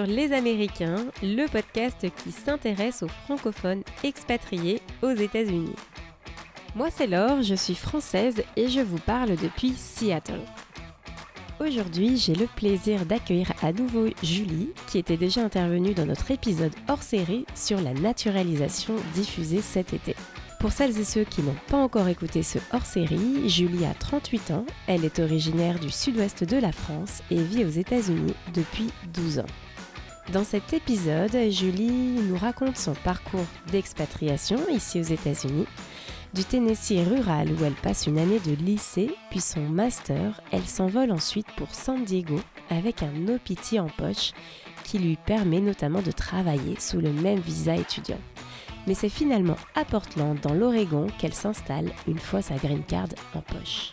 Les Américains, le podcast qui s'intéresse aux francophones expatriés aux États-Unis. Moi c'est Laure, je suis française et je vous parle depuis Seattle. Aujourd'hui, j'ai le plaisir d'accueillir à nouveau Julie, qui était déjà intervenue dans notre épisode hors série sur la naturalisation diffusée cet été. Pour celles et ceux qui n'ont pas encore écouté ce hors-série, Julie a 38 ans, elle est originaire du sud-ouest de la France et vit aux États-Unis depuis 12 ans. Dans cet épisode, Julie nous raconte son parcours d'expatriation ici aux États-Unis, du Tennessee rural où elle passe une année de lycée, puis son master, elle s'envole ensuite pour San Diego avec un OPT en poche qui lui permet notamment de travailler sous le même visa étudiant mais c'est finalement à Portland, dans l'Oregon, qu'elle s'installe une fois sa green card en poche.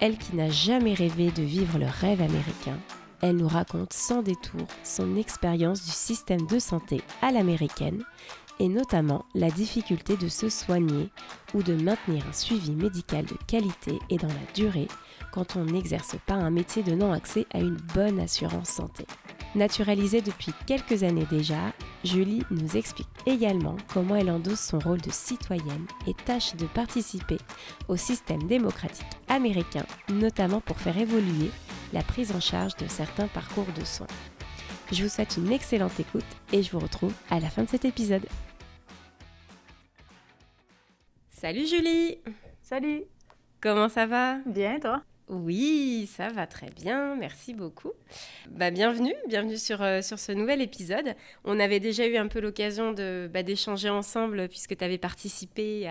Elle qui n'a jamais rêvé de vivre le rêve américain, elle nous raconte sans détour son expérience du système de santé à l'américaine et notamment la difficulté de se soigner ou de maintenir un suivi médical de qualité et dans la durée quand on n'exerce pas un métier donnant accès à une bonne assurance santé. Naturalisée depuis quelques années déjà, Julie nous explique également comment elle endosse son rôle de citoyenne et tâche de participer au système démocratique américain, notamment pour faire évoluer la prise en charge de certains parcours de soins. Je vous souhaite une excellente écoute et je vous retrouve à la fin de cet épisode. Salut Julie Salut Comment ça va? Bien, toi? Oui, ça va très bien, merci beaucoup. Bah, bienvenue, bienvenue sur, euh, sur ce nouvel épisode. On avait déjà eu un peu l'occasion de, bah, d'échanger ensemble puisque tu avais participé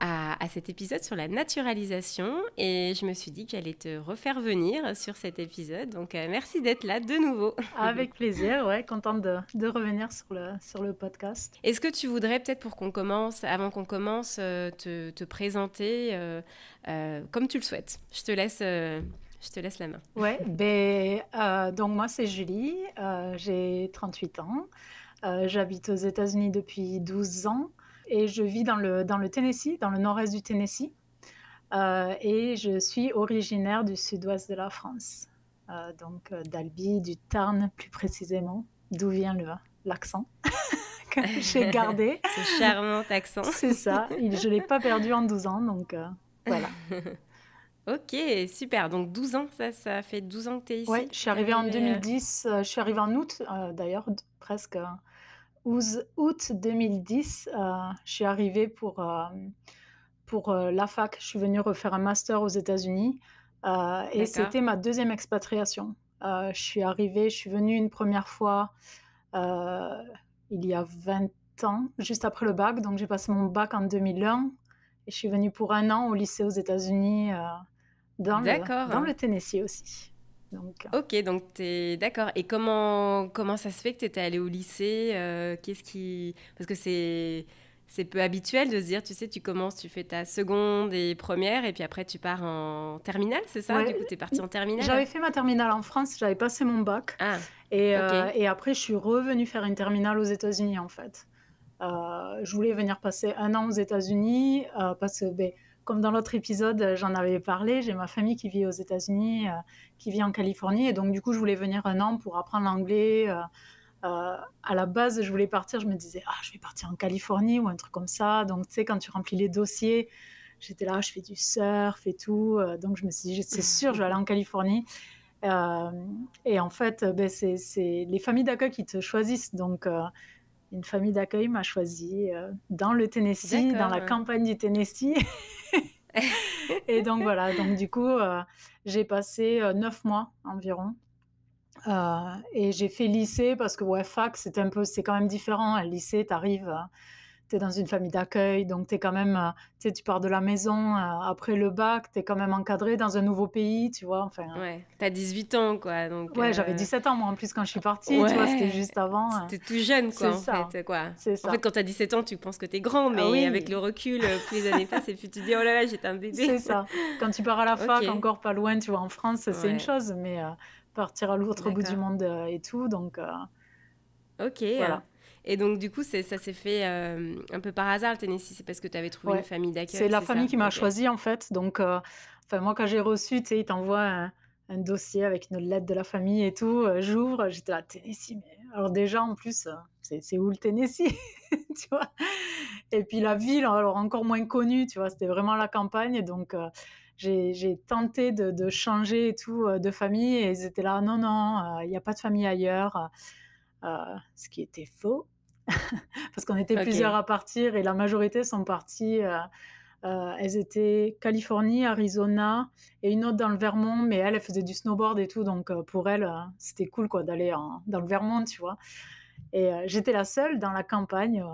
à, à, cet épisode sur la naturalisation et je me suis dit que j'allais te refaire venir sur cet épisode. Donc euh, merci d'être là de nouveau. Avec plaisir, ouais, contente de, de, revenir sur le, sur le podcast. Est-ce que tu voudrais peut-être pour qu'on commence, avant qu'on commence, euh, te, te, présenter comme tu le souhaites Je te laisse euh, je te laisse la main. Ouais, ben, euh, donc moi c'est Julie, euh, j'ai 38 ans, j'habite aux États-Unis depuis 12 ans et je vis dans le, dans le Tennessee, dans le nord-est du Tennessee. et je suis originaire du sud-ouest de la France, donc d'Albi, du Tarn plus précisément, d'où vient l'accent que j'ai gardé. Ce charmant accent. C'est ça, je ne l'ai pas perdu en 12 ans, donc voilà. Ok, super. Donc 12 ans, ça, ça fait 12 ans que tu es ici Oui, je suis arrivée en 2010. Euh, je suis arrivée en août, euh, d'ailleurs, presque 12 août 2010. Euh, je suis arrivée pour, pour la fac. Je suis venue refaire un master aux États-Unis. et c'était ma deuxième expatriation. je suis arrivée, je suis venue une première fois il y a 20 ans, juste après le bac. Donc j'ai passé mon bac en 2001. Et je suis venue pour un an au lycée aux États-Unis dans, le, dans le Tennessee aussi. Donc, euh. ok, donc tu es d'accord. Et comment, comment ça se fait que tu étais allée au lycée euh, Qu'est-ce qui. Parce que c'est. C'est peu habituel de se dire, tu sais, tu commences, tu fais ta seconde et première, et puis après tu pars en terminale, c'est ça? Du coup, tu es partie en terminale? J'avais fait ma terminale en France, j'avais passé mon bac. Ah, et, euh, et, après, je suis revenue faire une terminale aux États-Unis, en fait. Je voulais venir passer un an aux États-Unis, parce que ben, comme dans l'autre épisode, euh, j'en avais parlé, j'ai ma famille qui vit aux États-Unis, euh, qui vit en Californie, et donc du coup, je voulais venir un an pour apprendre l'anglais. Euh, à la base, je voulais partir, je me disais, ah, je vais partir en Californie ou un truc comme ça. Donc, tu sais, quand tu remplis les dossiers, j'étais là, je fais du surf et tout. donc, je me suis dit, c'est sûr, je vais aller en Californie. et en fait, ben, c'est les familles d'accueil qui te choisissent. Donc, une famille d'accueil m'a choisi dans le Tennessee, dans la campagne du Tennessee. et donc voilà, donc du coup, euh, j'ai passé euh, neuf mois environ. Euh, et j'ai fait lycée parce que ouais, fac, c'est un peu, c'est quand même différent. lycée, tu arrives tu es dans une famille d'accueil, donc es quand même, euh, tu tu pars de la maison euh, après le bac, tu es quand même encadré dans un nouveau pays, tu vois. Enfin, ouais, tu as 18 ans, quoi. Donc, ouais, j'avais 17 ans, moi, en plus, quand je suis partie, tu vois, c'était juste avant. C'était tout jeune, quoi, en fait, quoi. C'est ça. En fait, quand tu as 17 ans, tu penses que tu es grand, mais ah avec le recul, plus les années passent, et puis tu dis, oh là là, j'étais un bébé. C'est ça. Quand tu pars à la fac, encore pas loin, tu vois, en France, c'est une chose, mais partir à l'autre bout du monde et tout, donc... Ok. Voilà. Et donc, du coup, ça s'est fait euh, un peu par hasard, le Tennessee. C'est parce que tu avais trouvé une famille d'accueil. C'est la famille qui m'a choisi, en fait. Donc, euh, enfin, moi, quand j'ai reçu, tu sais, ils t'envoient un dossier avec une lettre de la famille et tout. J'ouvre, j'étais là, Tennessee. Mais... Alors déjà, en plus, c'est où le Tennessee? Tu vois? Et puis la ville, alors encore moins connue, tu vois, c'était vraiment la campagne. Donc j'ai tenté de, changer et tout de famille et ils étaient là, non, non, il n'y a pas de famille ailleurs. ce qui était faux. parce qu'on était plusieurs à partir et la majorité sont partis euh, elles étaient Californie, Arizona et une autre dans le Vermont, mais elle, elle faisait du snowboard et tout, donc euh, pour elle, euh, c'était cool quoi d'aller dans le Vermont, tu vois. Et j'étais la seule dans la campagne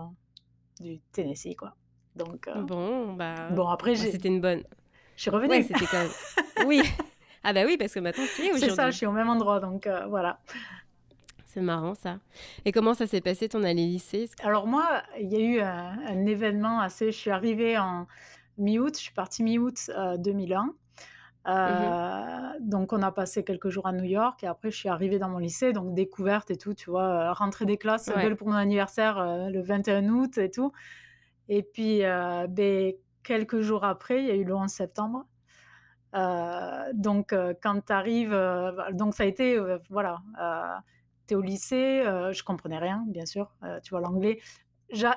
du Tennessee, quoi. Donc bon, bah bon après bah, c'était une bonne. Je suis revenue. c'était quand même. oui. Ah bah oui, parce que maintenant tu aujourd'hui. C'est ça, je suis au même endroit, donc voilà. C'est marrant ça. Et comment ça s'est passé ton année lycée? Alors moi, il y a eu un, événement assez. Je suis arrivée en mi-août, je suis partie mi-août 2001. Euh, euh, mmh Donc on a passé quelques jours à New York et après je suis arrivée dans mon lycée, donc découverte et tout, tu vois, euh, rentrée des classes, belle pour mon anniversaire le 21 août et tout. Et puis ben, quelques jours après, il y a eu le 11 septembre. donc quand tu arrives, donc ça a été, voilà au lycée, euh, je comprenais rien, bien sûr, euh, tu vois, l'anglais.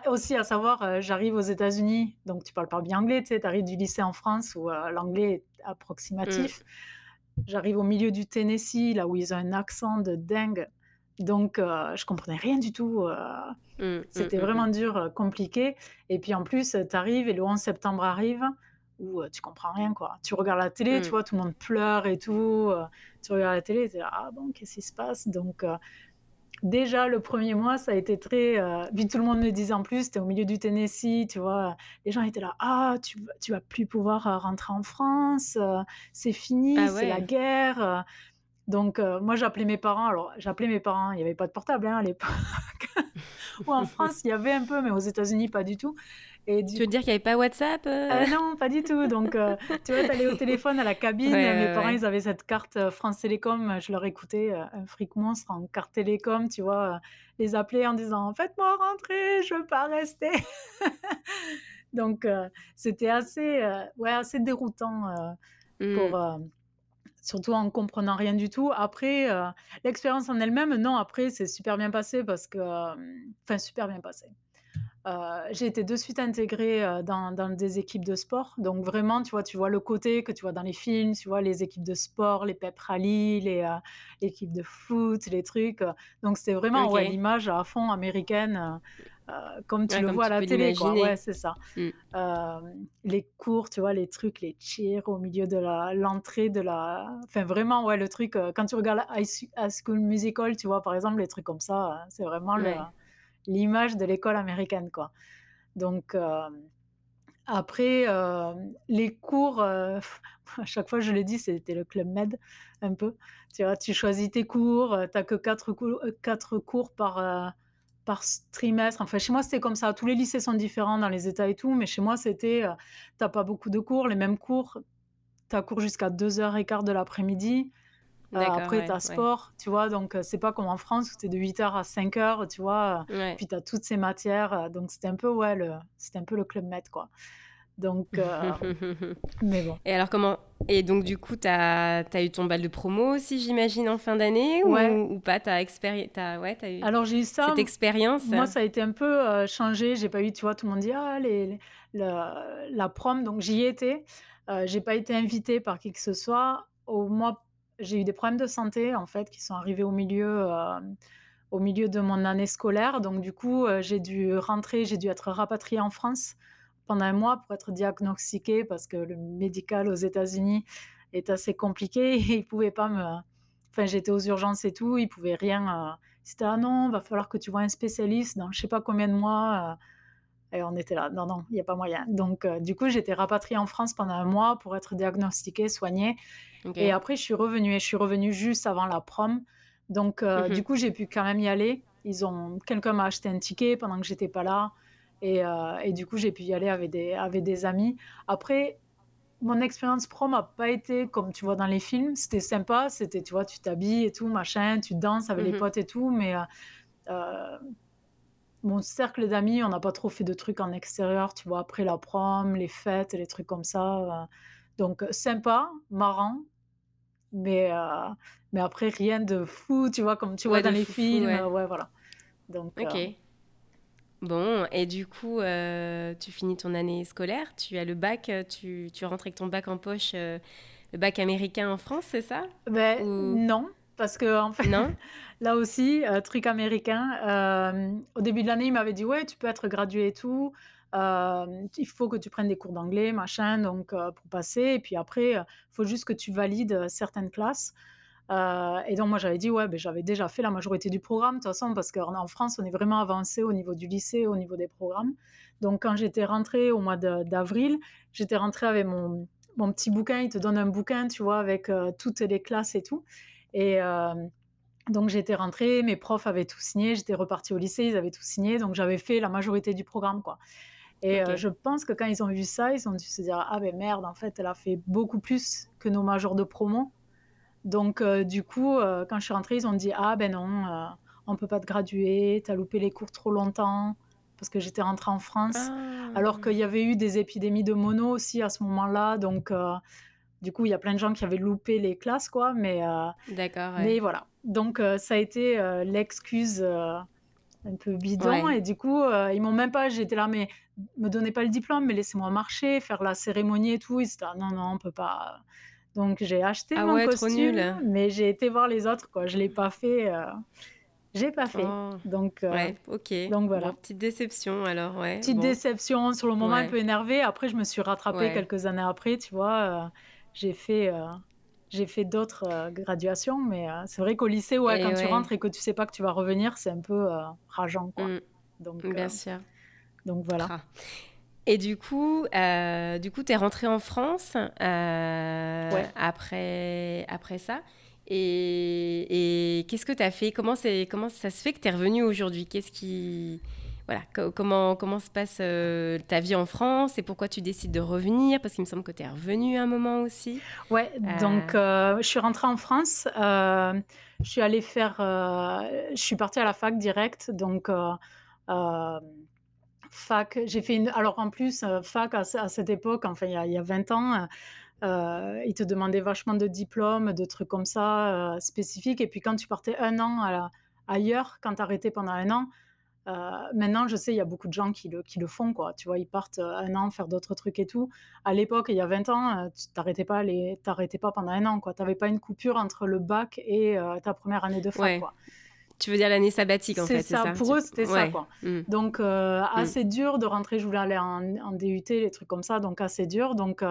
Aussi à savoir, euh, j'arrive aux États-Unis, donc tu parles pas bien anglais, tu sais, tu arrives du lycée en France où l'anglais est approximatif. Mm. J'arrive au milieu du Tennessee, là où ils ont un accent de dingue. Donc, je comprenais rien du tout. Mm, mm, c'était vraiment dur, compliqué. Et puis en plus, tu arrives et le 11 septembre arrive où tu comprends rien, quoi. Tu regardes la télé, tu vois, tout le monde pleure et tout. tu regardes la télé, tu là, ah bon, qu'est-ce qui se passe? Donc, déjà, le premier mois, ça a été très. puis tout le monde me disait en plus, tu es au milieu du Tennessee, tu vois. Les gens étaient là, ah, tu, tu vas plus pouvoir rentrer en France, c'est fini, ah c'est la guerre. Donc, moi, j'appelais mes parents. Alors, j'appelais mes parents, il n'y avait pas de portable hein, à l'époque. Ou en France, il y avait un peu, mais aux États-Unis, pas du tout. Et tu veux dire qu'il n'y avait pas WhatsApp euh euh, Non, pas du tout. Donc, euh, tu vois, tu allais au téléphone à la cabine. Mes parents, ils avaient cette carte France Télécom. Je leur écoutais un fric monstre en carte Télécom, tu vois, les appeler en disant Faites-moi rentrer, je veux pas rester. Donc, c'était assez, ouais, assez déroutant pour. Mmh. Surtout en comprenant rien du tout. Après, l'expérience en elle-même, non, après, c'est super bien passé parce que. Enfin, super bien passé euh, j'ai été de suite intégrée euh, dans, dans, des équipes de sport. Donc vraiment, tu vois, tu vois le côté que tu vois dans les films, tu vois les équipes de sport, les pep rally, les euh, équipes de foot, les trucs. Donc c'était vraiment ouais, l'image à fond américaine, comme tu le vois à la télé. Quoi. Ouais, c'est ça. Mm. les cours, tu vois, les trucs, les cheers au milieu de l'entrée de la... Enfin vraiment, ouais, le truc, quand tu regardes High School Musical, tu vois, par exemple, les trucs comme ça, c'est vraiment le l'image de l'école américaine, quoi. Donc, euh, après, euh, les cours, euh, à chaque fois je le dis, c'était le Club Med, un peu. Tu vois, tu choisis tes cours, tu n'as que quatre, cours, quatre cours par, par trimestre. Enfin, chez moi, c'était comme ça. Tous les lycées sont différents dans les États et tout, mais chez moi, c'était, tu n'as pas beaucoup de cours, les mêmes cours. Tu as cours jusqu'à 2h15 de l'après-midi. Euh, après, tu as sport, tu vois, donc euh, c'est pas comme en France où tu es de 8h à 5h, tu vois, euh, puis tu as toutes ces matières, donc c'était un peu, ouais, le, c'était un peu le club med, quoi. Donc, mais bon. Et alors, comment. Et donc, du coup, tu as, as, eu ton bal de promo aussi, j'imagine, en fin d'année ou, ou, pas? Tu as, expéri... ouais, as eu alors, j'ai eu ça, cette expérience Moi, ça a été un peu changé. J'ai pas eu, tu vois, tout le monde dit Ah, les, la prom, donc j'y étais. j'ai pas été invitée par qui que ce soit. Au mois j'ai eu des problèmes de santé en fait qui sont arrivés au milieu, euh, au milieu de mon année scolaire. Donc du coup, euh, j'ai dû rentrer, j'ai dû être rapatriée en France pendant un mois pour être diagnostiquée parce que le médical aux États-Unis est assez compliqué et ils pas me. Enfin, j'étais aux urgences et tout, ils pouvaient rien. Euh, C'était ah non, va falloir que tu vois un spécialiste dans je sais pas combien de mois. Et on était là, non, non, il n'y a pas moyen. Donc, du coup, j'étais rapatriée en France pendant un mois pour être diagnostiquée, soignée. Et après, je suis revenue et je suis revenue juste avant la prom. Donc, euh, du mhm. coup, j'ai pu quand même y aller. Ils ont... Quelqu'un m'a acheté un ticket pendant que j'étais pas là. Et, euh, et, du coup, j'ai pu y aller avec des, avec des amis. Après, mon expérience prom n'a pas été comme tu vois dans les films. C'était sympa. C'était, tu vois, tu t'habilles et tout, machin, tu danses avec les mhm. potes et tout. Mais euh, mon cercle d'amis, on n'a pas trop fait de trucs en extérieur, tu vois, après la prom, les fêtes, les trucs comme ça. donc, sympa, marrant, Mais, mais après, rien de fou, tu vois, comme tu vois dans les films. ouais. voilà. Donc, ok. Bon, et du coup, tu finis ton année scolaire, tu as le bac, tu, tu rentres avec ton bac en poche, le bac américain en France, c'est ça? Ben, Non, parce que en fait, non? là aussi, truc américain, au début de l'année, il m'avait dit, ouais, tu peux être gradué et tout. Il faut que tu prennes des cours d'anglais, machin, donc pour passer. Et puis après, il faut juste que tu valides certaines classes. Et donc moi j'avais dit ouais, ben, j'avais déjà fait la majorité du programme de toute façon parce qu'en France on est vraiment avancé au niveau du lycée, au niveau des programmes. Donc quand j'étais rentrée au mois d'avril, j'étais rentrée avec mon, mon, petit bouquin. Il te donne un bouquin, tu vois, avec toutes les classes et tout. Et donc j'étais rentrée, mes profs avaient tout signé, j'étais repartie au lycée, ils avaient tout signé, donc j'avais fait la majorité du programme quoi. Et euh, je pense que quand ils ont vu ça, ils ont dû se dire Ah ben merde, en fait, elle a fait beaucoup plus que nos majors de promo. Donc, euh, du coup, euh, quand je suis rentrée, ils ont dit Ah ben non, on peut pas te graduer, t'as loupé les cours trop longtemps. Parce que j'étais rentrée en France. Ah. Alors qu'il y avait eu des épidémies de mono aussi à ce moment-là. Donc, du coup, il y a plein de gens qui avaient loupé les classes, quoi. Mais, D'accord. Mais voilà. Donc, ça a été l'excuse un peu bidon. Et du coup, ils m'ont même pas, j'étais là, mais me donnez pas le diplôme, mais laissez-moi marcher, faire la cérémonie et tout. Ils étaient non, non, on peut pas. Donc j'ai acheté ah mon costume, mais j'ai été voir les autres, quoi. Je l'ai pas fait. Euh, j'ai pas fait. Oh. Donc, euh, ouais, ok. Donc voilà. petite déception alors, ouais. Petite déception, sur le moment un peu énervée. Après, je me suis rattrapée quelques années après, tu vois. j'ai fait j'ai fait d'autres euh, graduations, mais euh, c'est vrai qu'au lycée, ouais, quand tu rentres et que tu sais pas que tu vas revenir, c'est un peu euh, rageant, quoi. Mm. Donc, Bien sûr. Donc voilà. Ah. Et du coup, du coup, tu es rentrée en France après, après ça. Et, et qu'est-ce que tu as fait? Comment, comment ça se fait que tu es revenue aujourd'hui? Qu'est-ce qui voilà, comment, comment se passe euh, ta vie en France? Et pourquoi tu décides de revenir? Parce qu'il me semble que tu es revenu un moment aussi. Ouais, euh. donc euh, je suis rentrée en France. je suis allée faire. je suis partie à la fac direct. Donc, fac, j'ai fait une. Alors en plus, fac à, cette époque, enfin il y a, il y a 20 ans, ils te demandaient vachement de diplômes, de trucs comme ça spécifiques. Et puis quand tu partais un an à ailleurs, quand tu arrêtais pendant un an, euh, maintenant, je sais, il y a beaucoup de gens qui le, qui le font, quoi. Tu vois, ils partent euh, un an faire d'autres trucs et tout. À l'époque, il y a 20 ans, euh, tu t'arrêtais pas, les... pas pendant un an, quoi. Tu n'avais pas une coupure entre le bac et ta première année de fac, quoi. Tu veux dire l'année sabbatique, en fait, c'est ça, Pour eux, c'était ça, quoi. Mmh. Donc, mmh. assez dur de rentrer. Je voulais aller en, en, DUT, les trucs comme ça, donc assez dur. Donc,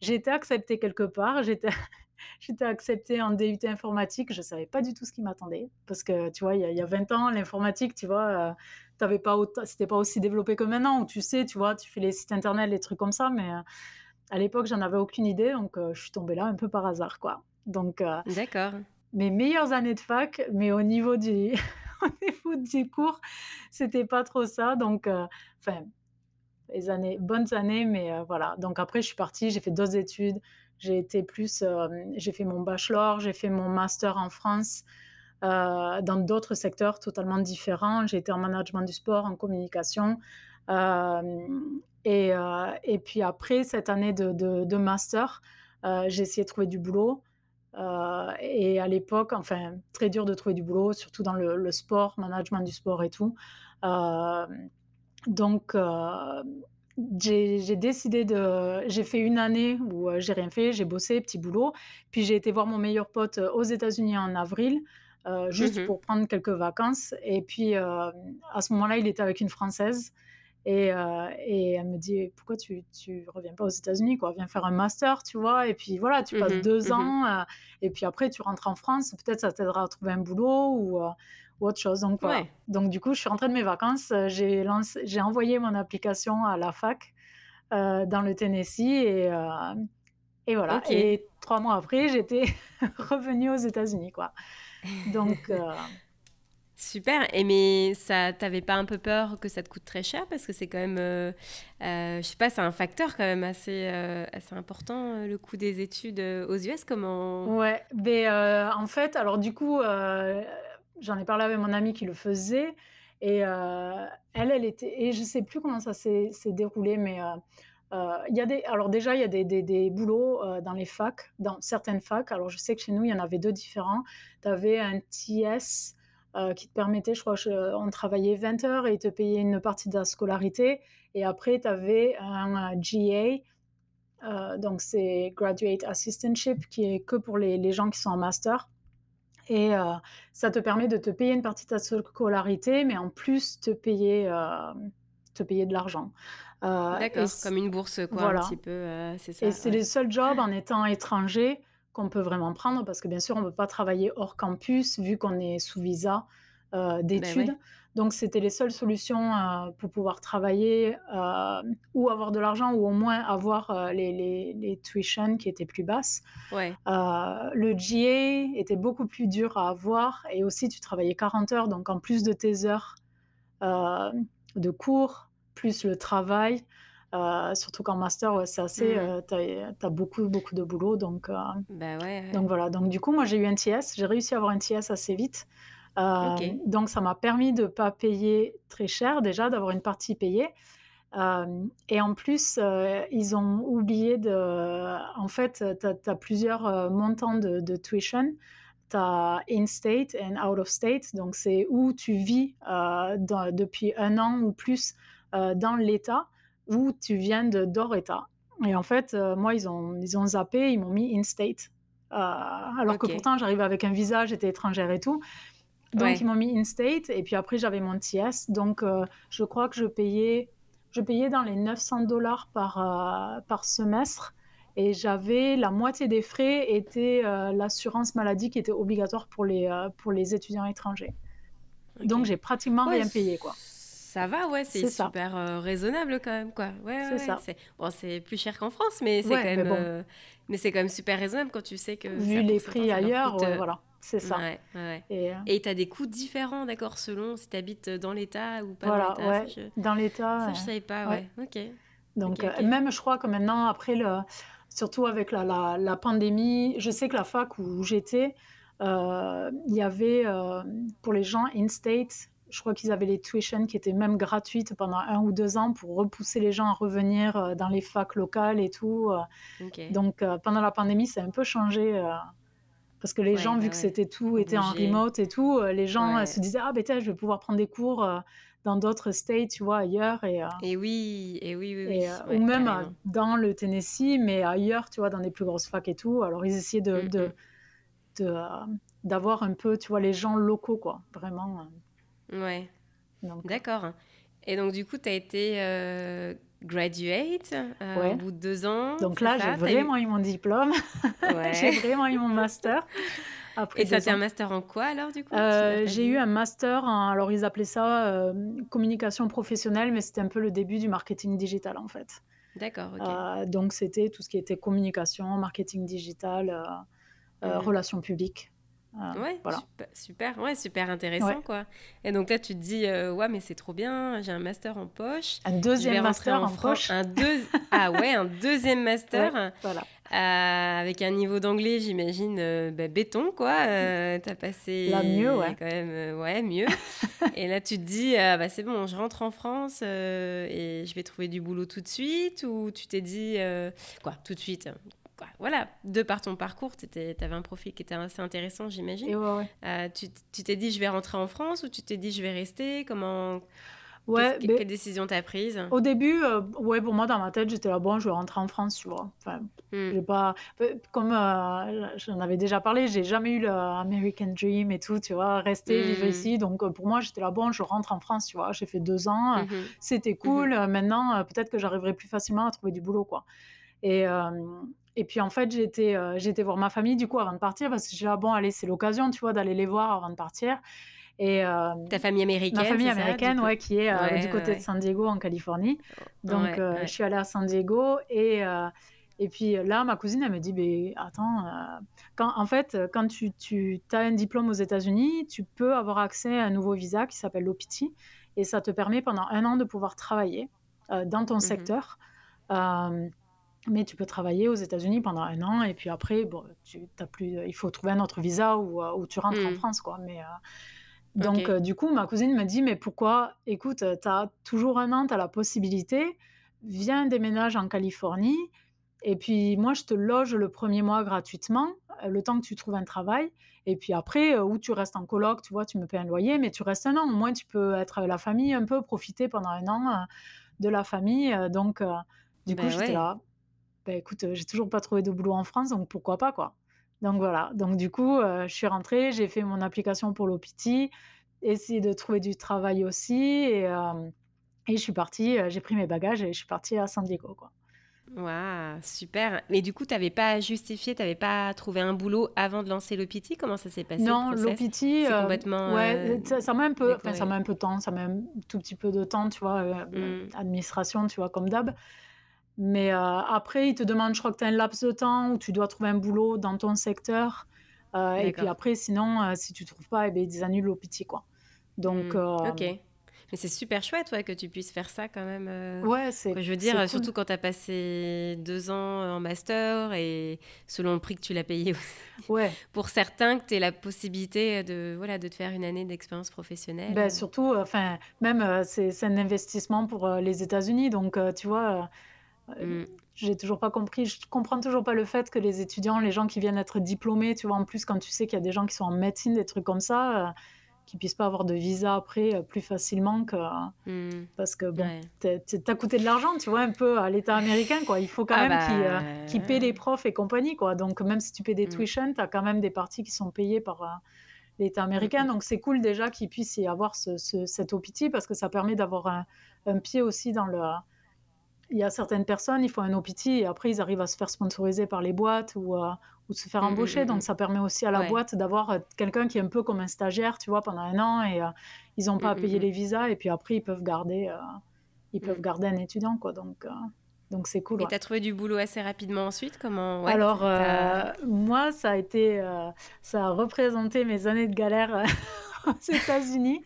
j'ai été acceptée quelque part. J'étais j'étais acceptée en DUT informatique. Je ne savais pas du tout ce qui m'attendait. Parce que, tu vois, il y, a 20 ans, l'informatique, tu vois, euh, pas c'était pas aussi développé que maintenant, où tu sais, tu vois, tu fais les sites internet, les trucs comme ça. Mais euh, à l'époque, j'en avais aucune idée. Donc, euh, je suis tombée là un peu par hasard, quoi. Donc, D'accord. Mes meilleures années de fac, mais au niveau du, au niveau du cours, c'était pas trop ça. Donc, enfin, les années, bonnes années, mais voilà. Donc après, je suis partie, j'ai fait d'autres études. J'ai été plus, euh, j'ai fait mon bachelor, j'ai fait mon master en France euh, dans d'autres secteurs totalement différents. J'ai été en management du sport, en communication. Euh, et, et, puis après cette année de, de, master, j'ai essayé de trouver du boulot. Et à l'époque, enfin, très dur de trouver du boulot, surtout dans le, le sport, management du sport et tout. donc, j'ai décidé de. J'ai fait une année où euh, j'ai rien fait, j'ai bossé, petit boulot. Puis j'ai été voir mon meilleur pote euh, aux États-Unis en avril, euh, juste mmh pour prendre quelques vacances. Et puis à ce moment-là, il était avec une Française. Et, et elle me dit Pourquoi tu, tu reviens pas aux États-Unis quoi? Viens faire un master, tu vois? Et puis voilà, tu passes mmh deux mmh ans. et puis après, tu rentres en France. Peut-être ça t'aidera à trouver un boulot ou ou autre chose. Donc, Donc, du coup, je suis rentrée de mes vacances, euh, j'ai, lancé, j'ai envoyé mon application à la fac euh, dans le Tennessee et, euh, et voilà. Et trois mois après, j'étais revenue aux États-Unis, quoi. Donc. Super. Et mais ça, t'avais pas un peu peur que ça te coûte très cher? Parce que c'est quand même, je sais pas, c'est un facteur quand même assez, assez important le coût des études aux US. Comment Ouais. Mais en fait, alors du coup, j'en ai parlé avec mon amie qui le faisait. Et euh, elle, elle était. Et je sais plus comment ça s'est déroulé, mais euh, il y a des, alors déjà, il y a des, des, des boulots dans les facs, dans certaines facs. Alors je sais que chez nous, il y en avait deux différents. Tu avais un TS qui te permettait, je crois, on travaillait 20 heures et ils te payaient une partie de la scolarité. Et après, tu avais un GA, euh, donc c'est Graduate Assistantship, qui est que pour les, les gens qui sont en master. Et euh, ça te permet de te payer une partie de ta scolarité, mais en plus te payer, euh, te payer de l'argent. D'accord, comme une bourse, quoi, voilà. un petit peu. c'est ça. Et c'est les seuls jobs en étant étranger qu'on peut vraiment prendre, parce que bien sûr, on ne peut pas travailler hors campus, vu qu'on est sous visa ben d'études. Donc, c'était les seules solutions euh, pour pouvoir travailler euh, ou avoir de l'argent ou au moins avoir euh, les, les, les, tuitions qui étaient plus basses. Ouais. le GA était beaucoup plus dur à avoir et aussi tu travaillais 40 heures, donc en plus de tes heures de cours, plus le travail. Surtout qu'en master, ouais, c'est assez. Mmh. tu as, beaucoup, beaucoup de boulot. Donc, bah ouais, donc voilà. Donc, du coup, moi, j'ai eu un TS. J'ai réussi à avoir un TS assez vite. Euh, donc, ça m'a permis de ne pas payer très cher, déjà, d'avoir une partie payée. Euh, et en plus, euh, ils ont oublié de. En fait, tu as, plusieurs montants de, de tuition. Tu as in-state et out-of-state. Donc, c'est où tu vis depuis un an ou plus dans l'État où tu viens d'hors-État. Et en fait, moi, ils ont, ils ont zappé, ils m'ont mis in-state. alors que pourtant, j'arrivais avec un visa, j'étais étrangère et tout. Donc, ils m'ont mis in-state. Et puis après, j'avais mon TS. Donc, euh, je crois que je payais, je payais dans les 900 dollars par, euh, par semestre. Et j'avais la moitié des frais était euh, l'assurance maladie qui était obligatoire pour les, pour les étudiants étrangers. Donc, j'ai pratiquement rien payé, quoi. Ça va, ouais, c'est super raisonnable quand même, quoi. Ouais, c'est ça. Bon, c'est plus cher qu'en France, mais c'est quand même, mais, c'est quand même super raisonnable quand tu sais que vu les prix ailleurs, voilà. C'est ça. Et euh, tu as des coûts différents, d'accord, selon si tu habites dans l'État ou pas voilà, dans l'État Dans l'État. Ça, je savais pas, ouais. Ok. Donc, euh, même, je crois que maintenant, après, le, surtout avec la, la, pandémie, je sais que la fac où j'étais, euh, il y avait, pour les gens in-state, je crois qu'ils avaient les tuitions qui étaient même gratuites pendant un ou deux ans pour repousser les gens à revenir dans les facs locales et tout. Donc, pendant la pandémie, ça a un peu changé parce que les gens, vu que c'était tout, était en remote et tout, euh, les gens euh, se disaient Ah, ben je vais pouvoir prendre des cours euh, dans d'autres states, tu vois, ailleurs. Et, et oui, et oui, oui. ou même dans le Tennessee, mais ailleurs, tu vois, dans des plus grosses facs et tout. Alors, ils essayaient de. Mm, de, mm. d'avoir un peu, tu vois, les gens locaux, quoi, vraiment. Ouais. D'accord. Et donc, du coup, tu as été graduate euh, au bout de deux ans. Donc là, j'ai vraiment eu... mon diplôme. j'ai vraiment eu mon master. Après Et ça, c'est un master en quoi alors du coup euh, J'ai eu un master en, alors ils appelaient ça euh, communication professionnelle, mais c'était un peu le début du marketing digital en fait. D'accord. ok. donc c'était tout ce qui était communication, marketing digital, relations publiques. Ah, ouais, voilà. super, ouais, super intéressant quoi. Et donc là, tu te dis, euh, ouais, mais c'est trop bien, j'ai un master en poche. Un deuxième master en, poche. Un deux... ah ouais, un deuxième master. voilà. Euh, avec un niveau d'anglais, j'imagine, euh, bah, béton quoi. T'as passé. Mieux, ouais. Quand même, ouais, mieux. et là, tu te dis, bah, c'est bon, je rentre en France et je vais trouver du boulot tout de suite ou tu t'es dit, quoi, tout de suite voilà, de par ton parcours, tu avais un profil qui était assez intéressant, j'imagine. Euh, tu t'es dit, je vais rentrer en France ou tu t'es dit, je vais rester? Comment Ouais, Quelle décision t'as prise? Au début, euh, ouais, pour moi, dans ma tête, j'étais là, bon, je vais rentrer en France, tu vois. Enfin, hmm. pas... Comme euh, j'en avais déjà parlé, j'ai jamais eu l'American Dream et tout, tu vois, rester, vivre hmm. ici. Donc, pour moi, j'étais là, bon, je rentre en France, tu vois. J'ai fait deux ans, mhm. c'était cool. Mhm. Maintenant, peut-être que j'arriverai plus facilement à trouver du boulot, quoi. Et, et puis en fait, j'étais euh, j'étais voir ma famille du coup avant de partir parce que j'ai dit bon allez c'est l'occasion tu vois d'aller les voir avant de partir. Et euh, ta famille américaine. Ma famille américaine ouais qui est euh, du côté de San Diego en Californie. Donc je suis allée à San Diego et et puis là, ma cousine, elle me dit, mais attends, quand, en fait, quand tu, tu as un diplôme aux États-Unis, tu peux avoir accès à un nouveau visa qui s'appelle l'OPT, et ça te permet pendant un an de pouvoir travailler dans ton mmh secteur mais tu peux travailler aux États-Unis pendant un an et puis après, bon, tu as plus, il faut trouver un autre visa ou, euh, tu rentres en hmm. France, quoi. Mais euh, donc, euh, du coup, ma cousine me dit, mais pourquoi Écoute, tu as toujours un an, tu as la possibilité. viens déménage en Californie. Et puis moi, je te loge le premier mois gratuitement, le temps que tu trouves un travail. Et puis après, où tu restes en coloc, tu vois, tu me payes un loyer, mais tu restes un an. Au moins, tu peux être avec la famille un peu, profiter pendant un an de la famille. Donc, du coup, ben j'étais là. Ben, écoute, j'ai toujours pas trouvé de boulot en France, donc pourquoi pas, quoi. Donc voilà. Donc du coup, je suis rentrée, j'ai fait mon application pour l'OPT, essayé de trouver du travail aussi. Et, et je suis partie, j'ai pris mes bagages et je suis partie à San Diego, quoi. Waouh, super. Mais du coup, tu n'avais pas justifié, tu n'avais pas trouvé un boulot avant de lancer l'OPT Comment ça s'est passé Non, l'OPT, complètement. Ouais, ça, met un peu, ça met un peu de temps, ça met un tout petit peu de temps, tu vois, mmh. administration, tu vois, comme d'hab. Mais après, ils te demandent, je crois que tu as un laps de temps où tu dois trouver un boulot dans ton secteur. et puis après, sinon, si tu ne trouves pas, eh bien, ils annulent l'OPT, quoi. Donc, mmh. ok. Mais c'est super chouette ouais, que tu puisses faire ça quand même. ouais, c'est. Je veux dire, surtout quand tu as passé deux ans en master et selon le prix que tu l'as payé aussi. Ouais. Pour certains, que tu aies la possibilité de, voilà, de te faire une année d'expérience professionnelle. Ben, surtout, enfin, même c'est un investissement pour les États-Unis. Donc, tu vois, euh, mm. J'ai toujours pas compris, je comprends toujours pas le fait que les étudiants, les gens qui viennent être diplômés, tu vois, en plus quand tu sais qu'il y a des gens qui sont en médecine, des trucs comme ça, euh, qui puissent pas avoir de visa après euh, plus facilement que mm. parce que bon, t'as coûté de l'argent, tu vois, un peu à l'État américain, quoi. Il faut quand ah même qu'ils paient les profs et compagnie, quoi. Donc même si tu paies des mm. tuitions, tu as quand même des parties qui sont payées par l'État américain. Donc c'est cool déjà qu'il puisse y avoir ce, cet OPT parce que ça permet d'avoir un, un, pied aussi dans le il y a certaines personnes, il faut un OPT et après ils arrivent à se faire sponsoriser par les boîtes ou, euh, ou se faire mmh, embaucher. Mmh, Donc mmh. ça permet aussi à la boîte d'avoir euh, quelqu'un qui est un peu comme un stagiaire, tu vois, pendant un an et euh, ils n'ont pas à payer les visas et puis après ils peuvent garder, ils peuvent garder un étudiant, quoi. Donc donc c'est cool. Et tu as trouvé du boulot assez rapidement ensuite? Comment Alors moi ça a été, ça a représenté mes années de galère aux États-Unis.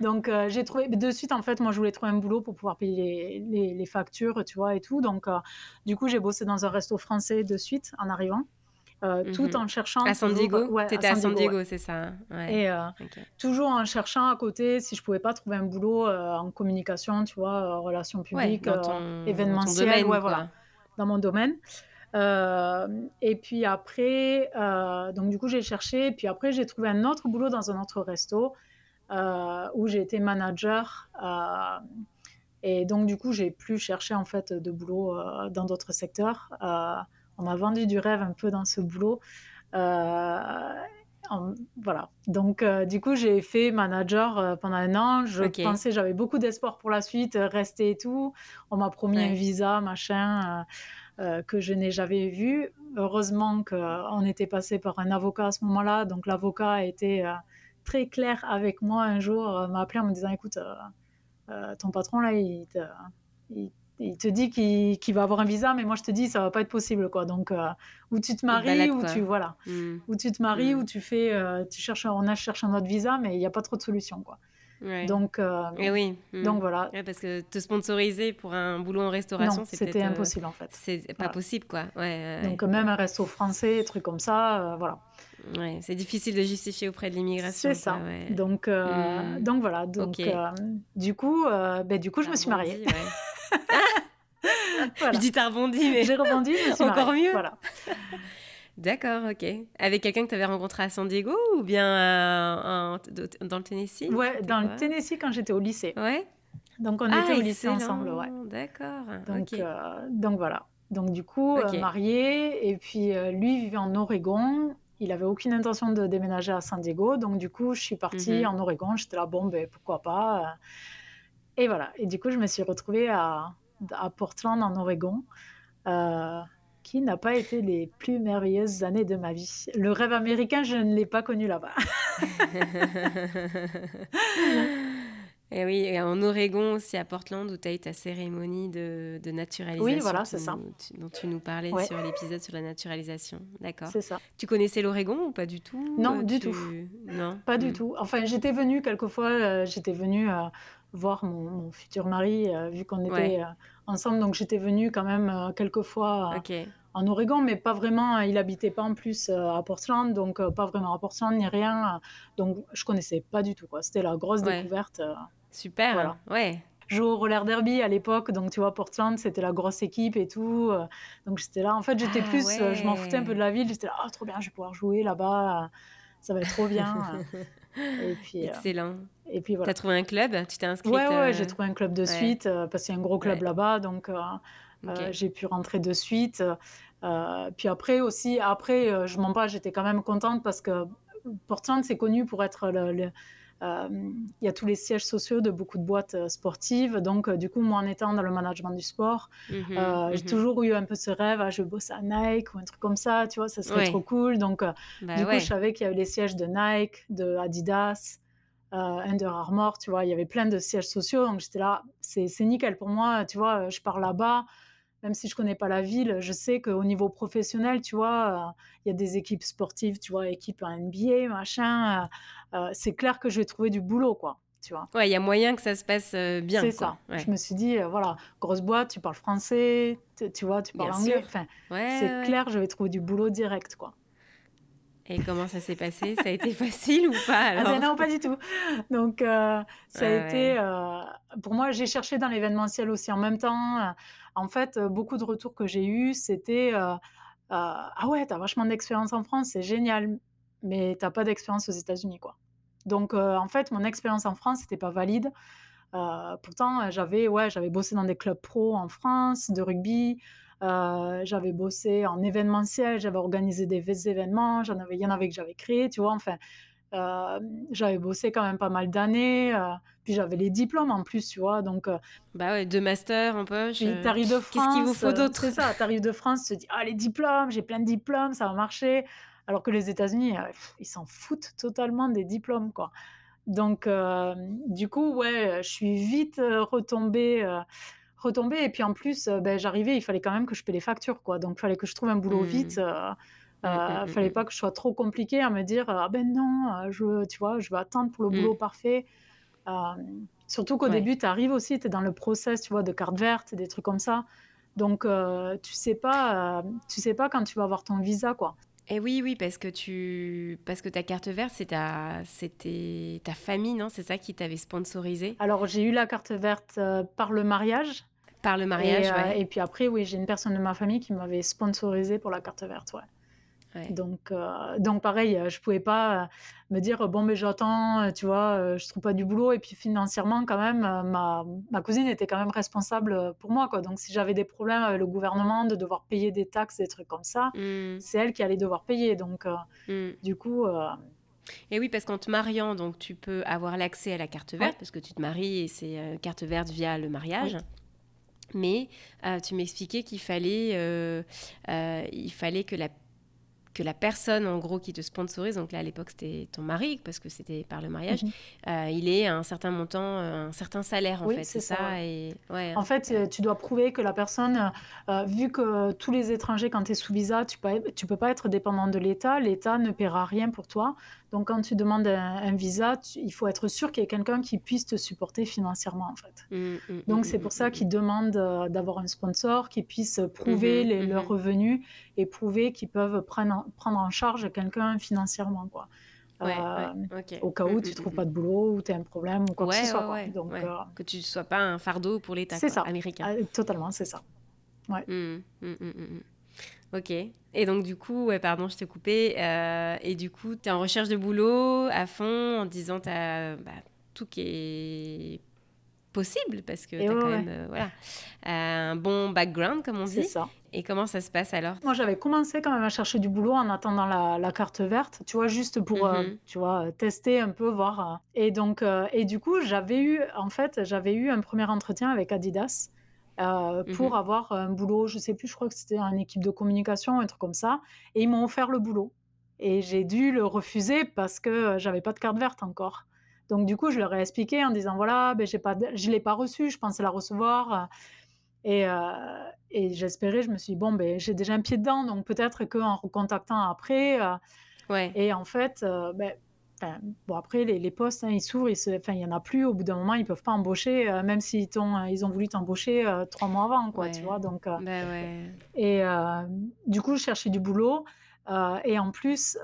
Donc, euh, j'ai trouvé de suite, en fait, moi, je voulais trouver un boulot pour pouvoir payer les, les, factures, tu vois, et tout. Donc, euh, du coup, j'ai bossé dans un resto français de suite en arrivant. Euh, tout mhm. en cherchant. À San Diego? ouais, T'étais à San Diego, c'est ça. Hein? Et toujours en cherchant à côté si je pouvais pas trouver un boulot en communication, tu vois, relations publiques, événementielles, ouais, voilà, dans mon domaine. et puis après, donc du coup, j'ai cherché. Puis après, j'ai trouvé un autre boulot dans un autre resto. Euh, où j'ai été manager. Euh, et donc, du coup, j'ai plus cherché en fait de boulot euh, dans d'autres secteurs. on m'a vendu du rêve un peu dans ce boulot. voilà. Donc, du coup, j'ai fait manager pendant un an. Je pensais, j'avais beaucoup d'espoir pour la suite, rester et tout. On m'a promis un visa, machin, que je n'ai jamais vu. Heureusement qu'on était passé par un avocat à ce moment-là. Donc, l'avocat a été très clair avec moi un jour, euh, m'a appelé en me disant écoute, euh, euh, ton patron là, il te, il, te dit qu'il va avoir un visa, mais moi je te dis ça va pas être possible quoi. Donc ou tu te maries ou tu voilà, hmm. ou tu te maries hmm. ou tu fais, tu cherches, on a cherché un autre visa, mais il n'y a pas trop de solutions quoi. Donc, Et oui. Hmm. donc voilà. parce que te sponsoriser pour un boulot en restauration, c'était impossible en fait. C'est pas possible quoi. Ouais, donc même un resto français, truc comme ça, voilà. Ouais, c'est difficile de justifier auprais de l'immigration. C'est ça. Donc, euh, hmm. donc voilà. Donc, euh, du coup, euh, ben, du coup, je me suis mariée. Je dis t'as rebondi, mais j'ai rebondi, je me suis encore mieux. Voilà. D'accord, ok. Avec quelqu'un que tu avais rencontré à San Diego ou bien dans le Tennessee? Ouais, dans le Tennessee quand j'étais au lycée. Ouais. Donc on était au lycée ensemble, ouais. D'accord. Donc, donc voilà. Donc du coup, marié, et puis lui vivait en Oregon il avait aucune intention de déménager à San Diego. Donc, du coup, je suis partie mhm. en Oregon. J'étais là, bon, ben, pourquoi pas. Euh. Et voilà. Et du coup, je me suis retrouvée à, à Portland, en Oregon, euh, qui n'a pas été les plus merveilleuses années de ma vie. Le rêve américain, je ne l'ai pas connu là-bas. Et oui, en Oregon aussi, à Portland, où tu as eu ta cérémonie de, de naturalisation. Oui, voilà, c'est ça. dont tu nous parlais sur l'épisode sur la naturalisation. D'accord. C'est ça. Tu connaissais l'Oregon ou pas du tout? Non, du tout. Non? Pas du hmm. tout. Enfin, j'étais venue quelquefois, euh, j'étais venue euh, voir mon, futur mari, euh, vu qu'on était ensemble. Donc, j'étais venue quand même quelquefois. En Oregon, mais pas vraiment. Il habitait pas en plus à Portland, donc pas vraiment à Portland ni rien. donc je connaissais pas du tout. C'était la grosse découverte. Super. Ouais. jouer au roller derby à l'époque. Donc, tu vois, Portland, c'était la grosse équipe et tout. Donc, j'étais là. En fait, j'étais ah plus, je m'en foutais un peu de la ville. J'étais là, oh, trop bien, je vais pouvoir jouer là-bas. Ça va être trop bien. et puis, Excellent. Et puis voilà. T'as trouvé un club? Tu t'es inscrite Ouais, ouais, j'ai trouvé un club de suite parce qu'il y a un gros club là-bas. Donc, j'ai pu rentrer de suite. puis après aussi, après, je m'en pas, j'étais quand même contente parce que Portland, c'est connu pour être le, il y a tous les sièges sociaux de beaucoup de boîtes sportives. Donc, du coup, moi, en étant dans le management du sport, mmh j'ai mmh toujours eu un peu ce rêve, ah, je bosse à Nike ou un truc comme ça, tu vois, ça serait trop cool. Donc, bah du coup, je savais qu'il y avait les sièges de Nike, de Adidas, Under Armour, tu vois, il y avait plein de sièges sociaux. Donc, j'étais là, c'est nickel pour moi, tu vois, je pars là-bas même si je connais pas la ville, je sais qu'au niveau professionnel, tu vois, il y a des équipes sportives, tu vois, équipes NBA, machin. c'est clair que je vais trouver du boulot, quoi. Tu vois. Ouais, il y a moyen que ça se passe bien. C'est ça. Je me suis dit, voilà, grosse boîte, tu parles français, tu vois, tu parles anglais. Enfin, c'est clair, je vais trouver du boulot direct, quoi. Et comment ça s'est passé? Ça a été facile ou pas ah ben Non, pas du tout. Donc, ça a été. Pour moi, j'ai cherché dans l'événementiel aussi en même temps. En fait, beaucoup de retours que j'ai eus, c'était Ah ouais, t'as vachement d'expérience en France, c'est génial, mais t'as pas d'expérience aux États-Unis, quoi. Donc, en fait, mon expérience en France n'était pas valide. pourtant, j'avais ouais, bossé dans des clubs pro en France de rugby. j'avais bossé en événementiel, j'avais organisé des événements, il y en avait que j'avais créé, tu vois. Enfin, j'avais bossé quand même pas mal d'années. Puis j'avais les diplômes en plus, tu vois. Donc, euh, bah ouais, deux masters en poche. Puis t'arrives de France. Qu'est-ce qu'il vous faut d'autre? C'est ça, t'arrives de France, tu te dis, ah, les diplômes, j'ai plein de diplômes, ça va marcher. Alors que les États-Unis, ils s'en foutent totalement des diplômes, quoi. Donc, du coup, ouais, je suis vite retombée. retombée et puis en plus, ben, j'arrivais, il fallait quand même que je paie les factures, quoi. Donc, il fallait que je trouve un boulot mmh. vite. Il ne fallait pas que je sois trop compliqué à me dire ah ben non, je, tu vois, je vais attendre pour le mmh. boulot parfait. Euh, surtout qu'au début, tu arrives aussi, tu es dans le process, tu vois, de carte verte, des trucs comme ça. Donc, euh, tu sais pas, euh, tu sais pas quand tu vas avoir ton visa, quoi. Et oui, oui, parce que tu, parce que ta carte verte, c'est ta, c'était ta famille, non? C'est ça qui t'avait sponsorisé? Alors, j'ai eu la carte verte par le mariage. Par le mariage, et, et puis après, oui, j'ai une personne de ma famille qui m'avait sponsorisé pour la carte verte, ouais. Donc, euh, donc pareil, je pouvais pas me dire bon mais j'attends, tu vois, je trouve pas du boulot et puis financièrement quand même ma, ma cousine était quand même responsable pour moi quoi. Donc si j'avais des problèmes avec le gouvernement de devoir payer des taxes des trucs comme ça, mmh. c'est elle qui allait devoir payer. Donc mmh. du coup. Et oui, parce qu'en te mariant, donc tu peux avoir l'accès à la carte verte parce que tu te maries et c'est carte verte via le mariage. Mais tu m'expliquais qu'il fallait, il fallait que la que la personne, en gros, qui te sponsorise, donc là, à l'époque, c'était ton mari, parce que c'était par le mariage, mhm. euh, il est à un certain montant, euh, un certain salaire, en fait, c'est ça, et... ouais, En fait, euh, tu dois prouver que la personne, vu que tous les étrangers, quand tu es sous visa, tu peux, tu peux pas être dépendant de l'État, l'État ne paiera rien pour toi. Donc, quand tu demandes un, visa, il faut être sûr qu'il y ait quelqu'un qui puisse te supporter financièrement, en fait. Mmh, mmh, mmh, Donc, c'est pour ça qu'ils demandent d'avoir un sponsor qui puisse prouver les, leurs revenus et prouver qu'ils peuvent prendre, prendre en charge quelqu'un financièrement, quoi. Euh, au cas où tu ne trouves pas de boulot ou tu as un problème ou quoi que ce soit. Donc, euh, que tu ne sois pas un fardeau pour l'État américain. Ah, totalement, c'est ça. Ouais. Ok. Et donc, du coup, ouais, pardon, je t'ai coupé. Euh, et du coup, tu es en recherche de boulot à fond en disant tu as bah, tout qui est possible parce que tu as quand même euh, voilà, un bon background, comme on dit. C'est ça. Et comment ça se passe alors? Moi, j'avais commencé quand même à chercher du boulot en attendant la, carte verte, tu vois, juste pour, euh, mhm. tu vois, tester un peu, voir. Et donc, et du coup, j'avais eu, en fait, j'avais eu un premier entretien avec Adidas. Euh, pour mmh avoir un boulot, je sais plus, je crois que c'était une équipe de communication, un truc comme ça. Et ils m'ont offert le boulot. Et j'ai dû le refuser parce que j'avais pas de carte verte encore. Donc du coup, je leur ai expliqué en disant voilà, ben, j'ai pas, je l'ai pas reçu, je pensais la recevoir. Et, euh, et j'espérais, je me suis dit, bon, ben, j'ai déjà un pied dedans, donc peut-être qu'en recontactant après. Euh, ouais. Et en fait, ben, bon, après, les, les postes, hein, ils s'ouvrent, enfin, il n'y en a plus. Au bout d'un moment, ils ne peuvent pas embaucher, euh, même s'ils euh, ils ont voulu t'embaucher euh, trois mois avant, quoi, tu vois. Donc, bah Et du coup, je cherchais du boulot. et en plus,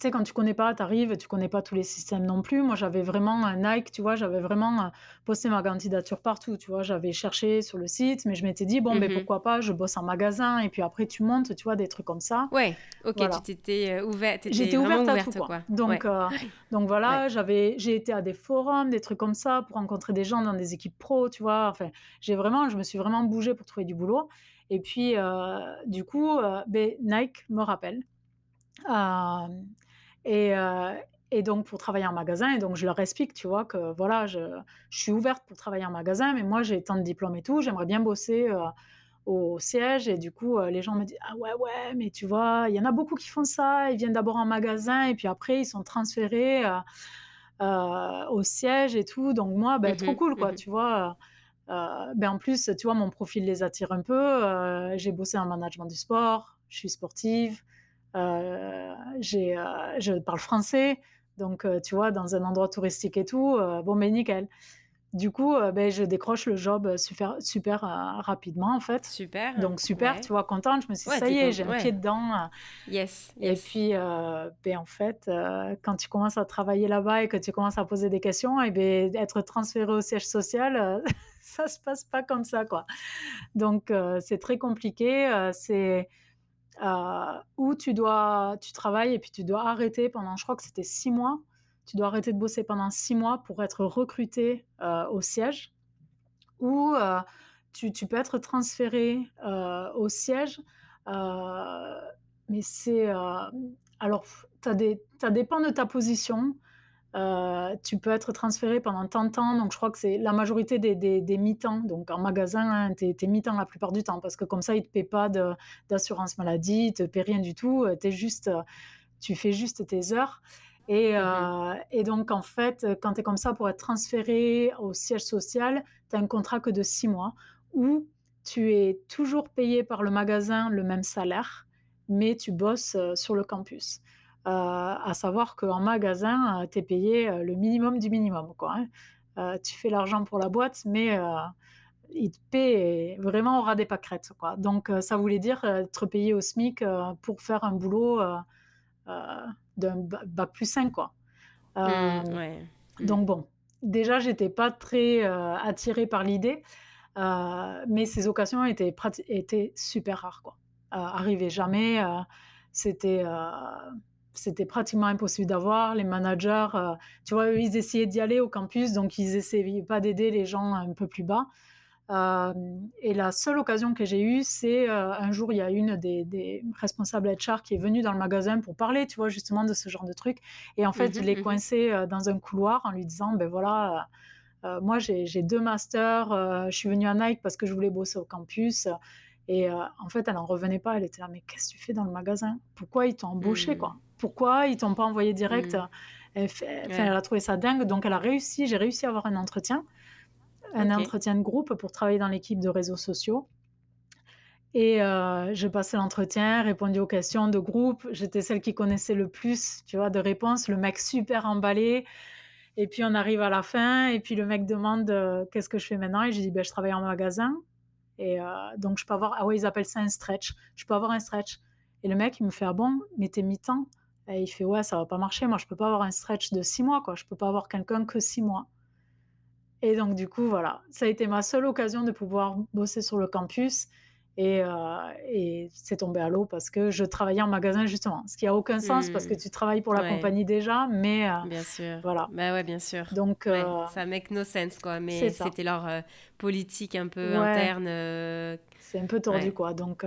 tu sais, quand tu connais pas, tu arrives, tu connais pas tous les systèmes non plus. Moi, j'avais vraiment un Nike, tu vois, j'avais vraiment euh, posté ma candidature partout, tu vois. J'avais cherché sur le site, mais je m'étais dit, bon, mais ben, mmh pourquoi pas, je bosse en magasin, et puis après, tu montes, tu vois, des trucs comme ça. Ouais, ok, tu t'étais euh, ouverte. J'étais ouverte, à tout, quoi. Donc, euh, donc voilà, j'avais, j'ai été à des forums, des trucs comme ça, pour rencontrer des gens dans des équipes pro, tu vois. Enfin, j'ai vraiment, je me suis vraiment bougée pour trouver du boulot. Et puis, du coup, ben, Nike me rappelle. Et, euh, et, donc, pour travailler en magasin, et donc je leur explique, tu vois, que voilà, je, je suis ouverte pour travailler en magasin, mais moi, j'ai tant de diplômes et tout, j'aimerais bien bosser euh, au siège. Et du coup, euh, les gens me disent, ah ouais, ouais, mais tu vois, il y en a beaucoup qui font ça, ils viennent d'abord en magasin, et puis après, ils sont transférés au siège et tout. Donc, moi, ben, trop mmh cool, quoi, mmh tu vois. ben en plus, tu vois, mon profil les attire un peu. j'ai bossé en management du sport, je suis sportive. Euh, euh, je parle français, donc euh, tu vois, dans un endroit touristique et tout, bon, mais nickel. Du coup, ben, je décroche le job super, super rapidement, en fait. Super. Donc, super, tu vois, contente. Je me suis dit, ça y est, j'ai un pied dedans. Yes. Et puis, ben, en fait, quand tu commences à travailler là-bas et que tu commences à poser des questions, et ben, être transféré au siège social, ça se passe pas comme ça, quoi. Donc, c'est très compliqué. c'est où tu dois, tu travailles et puis tu dois arrêter pendant, je crois que c'était six mois. Tu dois arrêter de bosser pendant six mois pour être recruté euh, au siège. Ou euh, tu, tu, peux être transféré au siège. mais c'est. alors, ça dépend de ta position. Euh, tu peux être transféré pendant tant de temps. Donc, je crois que c'est la majorité des, des, mi-temps. Donc, en magasin, hein, tu es, mi-temps la plupart du temps parce que comme ça, ils ne te paient pas d'assurance maladie, ils ne te paient rien du tout. Euh, es juste, euh, tu fais juste tes heures. Et, mmh et donc, en fait, quand tu es comme ça pour être transféré au siège social, tu as un contrat que de six mois où tu es toujours payé par le magasin le même salaire, mais tu bosses sur le campus. Euh, à savoir qu'en magasin, euh, tu es payé euh, le minimum du minimum. Quoi, hein. tu fais l'argent pour la boîte, mais il te paie vraiment au ras des pâquerettes. Quoi. Donc, ça voulait dire être payé au SMIC pour faire un boulot d'un bac plus 5. Quoi. Mmh, mmh. Donc, bon, déjà, j'étais pas très attirée par l'idée, mais ces occasions étaient, étaient super rares. Quoi. arrivaient jamais. c'était c'était pratiquement impossible d'avoir. Les managers, euh, tu vois, ils essayaient d'y aller au campus, donc ils essayaient pas d'aider les gens un peu plus bas. Euh, et la seule occasion que j'ai eue, c'est euh, un jour, il y a une des, responsables HR qui est venue dans le magasin pour parler, tu vois, justement de ce genre de truc. Et en fait, je l'ai coincé dans un couloir en lui disant, ben voilà, moi j'ai deux masters, je suis venue à Nike parce que je voulais bosser au campus. Et en fait, elle n'en revenait pas. Elle était là, mais qu'est-ce que tu fais dans le magasin? Pourquoi ils t'ont embauché, quoi? Pourquoi ils t'ont pas envoyé direct? Mmh. elle, a trouvé ça dingue, donc elle a réussi. J'ai réussi à avoir un entretien, un entretien de groupe pour travailler dans l'équipe de réseaux sociaux. Et euh, j'ai passé l'entretien, répondu aux questions de groupe. J'étais celle qui connaissait le plus, tu vois, de réponses. Le mec super emballé. Et puis on arrive à la fin, et puis le mec demande euh, qu'est-ce que je fais maintenant, et j'ai dit ben, je travaille en magasin. Et euh, donc je peux avoir, ah ouais, ils appellent ça un stretch. Je peux avoir un stretch. Et le mec il me fait ah bon, mais t'es mi-temps. Et il fait ouais, ça va pas marcher. Moi, je peux pas avoir un stretch de six mois, quoi. Je peux pas avoir quelqu'un que six mois. Et donc, du coup, voilà, ça a été ma seule occasion de pouvoir bosser sur le campus. Et, euh, c'est tombé à l'eau parce que je travaillais en magasin justement, ce qui a aucun sens parce que mmh. tu travailles pour la compagnie déjà, mais euh, bien sûr, voilà. Bah ouais, bien sûr. Donc euh, ça make no sense quoi, mais c'était leur politique un peu interne. C'est un peu tordu quoi, donc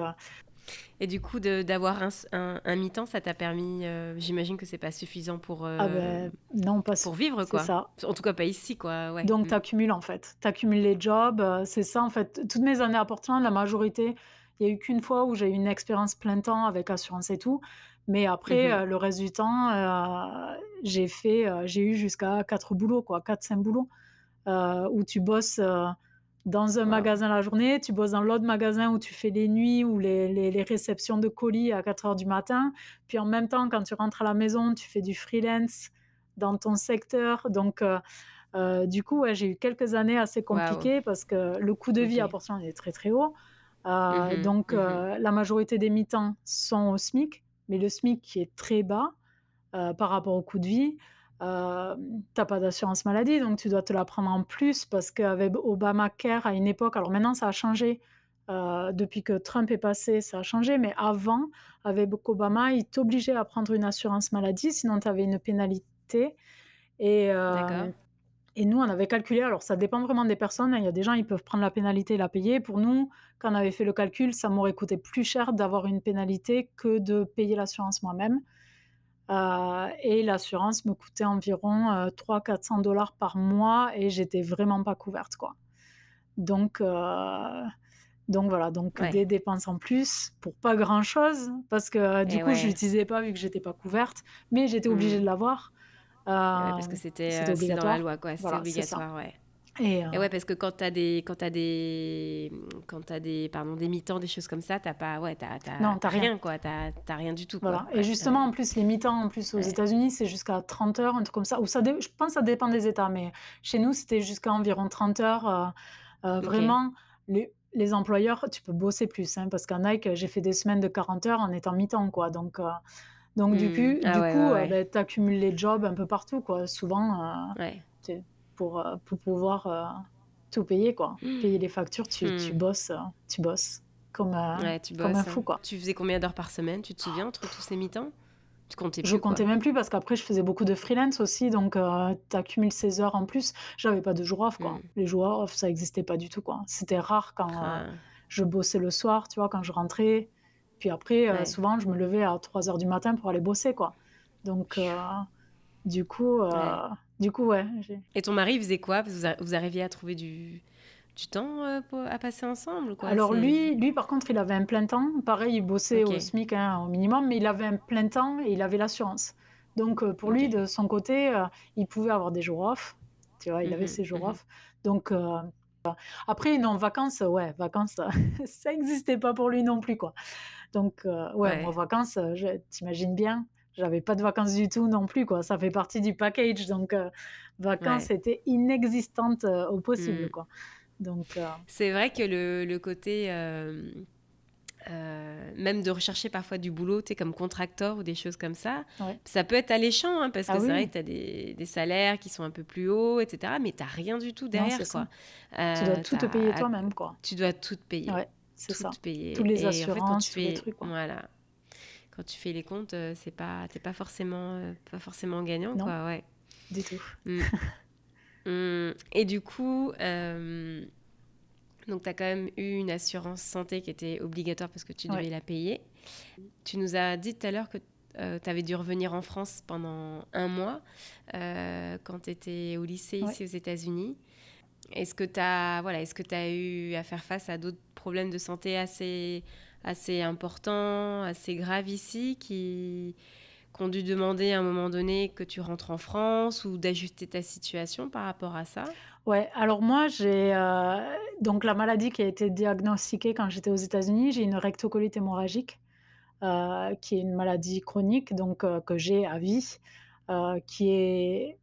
et du coup, d'avoir un, un, mi-temps, ça t'a permis, euh, j'imagine que c'est pas suffisant pour, euh, ah ben, non, pas pour vivre, quoi. ça. En tout cas, pas ici, quoi. Ouais. Donc, mm. tu accumules, en fait. Tu accumules les jobs. Euh, c'est ça, en fait. Toutes mes années à Portland, la majorité, il n'y a eu qu'une fois où j'ai eu une expérience plein temps avec assurance et tout. Mais après, mm-hmm. le reste du temps, j'ai fait, j'ai eu jusqu'à quatre boulots, quoi, quatre, cinq boulots, où tu bosses dans un magasin la journée, tu bosses dans l'autre magasin où tu fais les nuits ou les, les, réceptions de colis à 4 heures du matin. Puis en même temps, quand tu rentres à la maison, tu fais du freelance dans ton secteur. Donc, euh, euh, du coup, j'ai eu quelques années assez compliquées parce que le coût de vie à Portland est très très haut. Euh, mmh donc, mmh la majorité des mi-temps sont au SMIC, mais le SMIC qui est très bas, par rapport au coût de vie. Euh, t'as pas d'assurance maladie, donc tu dois te la prendre en plus parce qu'avec Obamacare à une époque, alors maintenant ça a changé, euh, depuis que Trump est passé, ça a changé, mais avant, avec Obama, il t'obligeait à prendre une assurance maladie, sinon tu avais une pénalité. Et, euh, et nous, on avait calculé, alors ça dépend vraiment des personnes, hein. il y a des gens, ils peuvent prendre la pénalité et la payer. Pour nous, quand on avait fait le calcul, ça m'aurait coûté plus cher d'avoir une pénalité que de payer l'assurance moi-même. Euh, et l'assurance me coûtait environ 300-400 dollars par mois et j'étais vraiment pas couverte. quoi. Donc, donc voilà, donc des dépenses en plus pour pas grand chose parce que du coup je l'utilisais pas vu que j'étais pas couverte, mais j'étais obligée mmh. de l'avoir. Euh, parce que c'était euh, dans la loi, quoi. C'était obligatoire, ouais. Et, ouais, parce que quand tu as des, quand as des, quand as des, pardon, des mi-temps, des choses comme ça, t'as pas, ouais, t'as, non, t'as rien, rien, quoi. T'as, rien du tout. Voilà. et justement, en plus, les mi-temps, en plus, aux États-Unis, c'est jusqu'à 30 heures, un truc comme ça. Ou ça, je pense, que ça dépend des États, mais chez nous, c'était jusqu'à environ 30 heures. Vraiment, les, les employeurs, tu peux bosser plus, hein, parce qu'en Nike, j'ai fait des semaines de 40 heures en étant mi-temps, quoi. Donc, euh, donc du hmm. coup, ah du coup euh, ben, tu accumules les jobs un peu partout, quoi. Souvent, euh, pour, pour pouvoir tout payer, quoi. Hmm. Payer les factures, tu, tu hmm. bosses, tu bosses comme, tu comme un fou, quoi. Tu faisais combien d'heures par semaine, tu te souviens, entre tous ces mi-temps? Je comptais même plus parce qu'après, je faisais beaucoup de freelance aussi. Donc, euh, tu accumules ces heures en plus. J'avais pas de jours off, quoi. Mm. Les jours off, ça n'existait pas du tout, quoi. C'était rare quand euh, je bossais le soir, tu vois, quand je rentrais. Puis après, euh, souvent, je me levais à 3 heures du matin pour aller bosser, quoi. Donc, du coup, du coup, ouais. Et ton mari faisait quoi? Vous, vous arriviez à trouver du du temps euh, à passer ensemble quoi, Alors lui, lui, par contre, il avait un plein temps. Pareil, il bossait au SMIC hein, au minimum, mais il avait un plein temps et il avait l'assurance. Donc euh, pour lui, de son côté, euh, il pouvait avoir des jours off. Tu vois, il avait mhm, ses jours mhm. off. Donc après, non, vacances, ouais, vacances, ça n'existait pas pour lui non plus, quoi. Donc, ouais, ouais. moi, vacances, t'imagines bien, j'avais pas de vacances du tout non plus, quoi. Ça fait partie du package, donc vacances étaient inexistantes au possible, mm. quoi. Donc, euh, C'est vrai que le, le côté, euh, euh, même de rechercher parfois du boulot, tu comme contracteur ou des choses comme ça, ça peut être alléchant, hein, parce que ah c'est vrai que tu as des, des, salaires qui sont un peu plus hauts, etc., mais tu n'as rien du tout derrière. quoi. tu dois tout te payer toi-même. quoi. Tu dois tout te payer. Ouais, c'est ça. Payer. Tous les assurances, tous les trucs. Quoi. Voilà. Quand tu fais les comptes, c'est pas, t'es pas forcément, pas forcément gagnant, quoi. Ouais. Du tout. Mm. Hum, et du coup, euh, donc tu as quand même eu une assurance santé qui était obligatoire parce que tu devais la payer. Tu nous as dit tout à l'heure que euh, tu avais dû revenir en France pendant un mois euh, quand tu étais au lycée ici aux États-Unis. Est-ce que tu as, voilà, est -ce que as eu à faire face à d'autres problèmes de santé assez, assez importants, assez graves ici qui, qu'on dû demander à un moment donné que tu rentres en France ou d'ajuster ta situation par rapport à ça? Ouais, alors moi j'ai euh, donc la maladie qui a été diagnostiquée quand j'étais aux États-Unis, j'ai une rectocolite hémorragique euh, qui est une maladie chronique donc euh, que j'ai à vie, qui est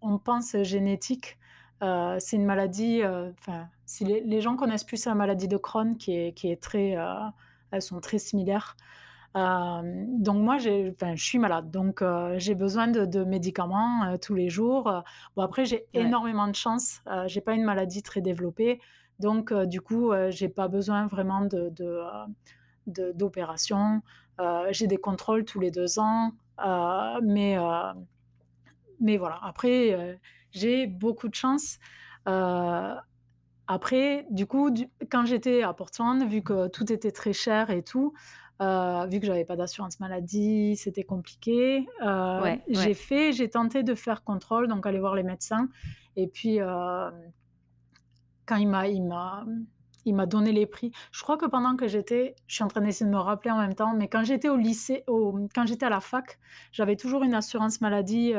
on pense génétique. C'est une maladie, enfin si les, gens connaissent plus la maladie de Crohn qui est, qui est très, elles sont très similaires. Euh, donc moi, je suis malade, donc euh, j'ai besoin de, médicaments euh, tous les jours. Bon après, j'ai énormément de chance. j'ai pas une maladie très développée, donc du coup, j'ai pas besoin vraiment de, d'opérations. j'ai des contrôles tous les deux ans, mais mais voilà. Après, j'ai beaucoup de chance. après, du coup, quand j'étais à Portland, vu que tout était très cher et tout, euh, vu que j'avais pas d'assurance maladie, c'était compliqué. Euh, j'ai fait, j'ai tenté de faire contrôle, donc aller voir les médecins. Et puis, euh, quand il m'a, il m'a, il m'a donné les prix. Je crois que pendant que j'étais, je suis en train d'essayer de me rappeler en même temps, mais quand j'étais au lycée, au, quand j'étais à la fac, j'avais toujours une assurance maladie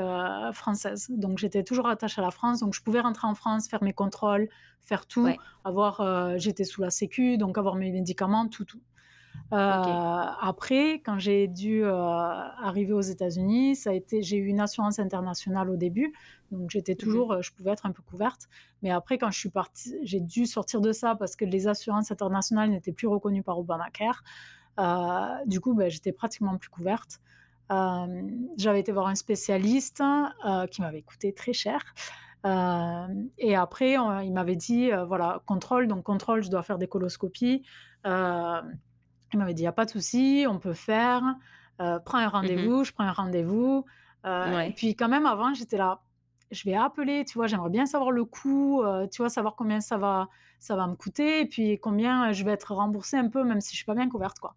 française. Donc j'étais toujours attachée à la France, donc je pouvais rentrer en France, faire mes contrôles, faire tout, avoir, j'étais sous la Sécu, donc avoir mes médicaments, tout, tout. Euh, après, quand j'ai dû euh, arriver aux États-Unis, ça a été, j'ai eu une assurance internationale au début, donc j'étais toujours, je pouvais être un peu couverte. Mais après, quand je suis partie, j'ai dû sortir de ça parce que les assurances internationales n'étaient plus reconnues par Obamacare. Euh, du coup, ben, j'étais pratiquement plus couverte. j'avais été voir un spécialiste qui m'avait coûté très cher. et après, il m'avait dit, voilà, contrôle, donc contrôle, je dois faire des coloscopies. Il m'avait dit, il n'y a pas de souci, on peut faire. prends un mmh rendez-vous, je prends un rendez-vous. Et puis quand même, avant, j'étais là, je vais appeler, tu vois, j'aimerais bien savoir le coût, euh, tu vois, savoir combien ça va, ça va me coûter et puis combien je vais être remboursée un peu, même si je suis pas bien couverte, quoi.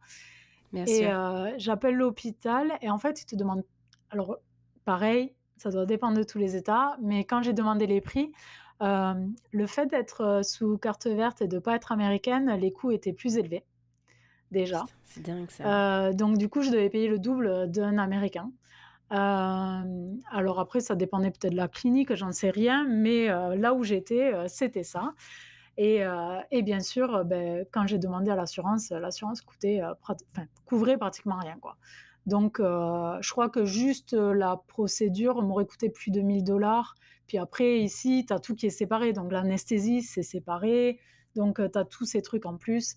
et euh, j'appelle l'hôpital et en fait, ils te demandent, alors pareil, ça doit dépendre de tous les États, mais quand j'ai demandé les prix, euh, le fait d'être sous carte verte et de pas être américaine, les coûts étaient plus élevés déjà. C'est dingue ça. donc du coup, je devais payer le double d'un américain. Euh, alors après, ça dépendait peut-être de la clinique, j'en sais rien, mais euh, là où j'étais, euh, c'était ça. Et, et, bien sûr, ben, quand j'ai demandé à l'assurance, l'assurance coûtait, enfin, couvrait pratiquement rien. Quoi. Donc, je crois que juste la procédure m'aurait coûté plus de 1000 dollars. Puis après, ici, tu as tout qui est séparé. Donc, l'anesthésie, c'est séparé. Donc, tu as tous ces trucs en plus.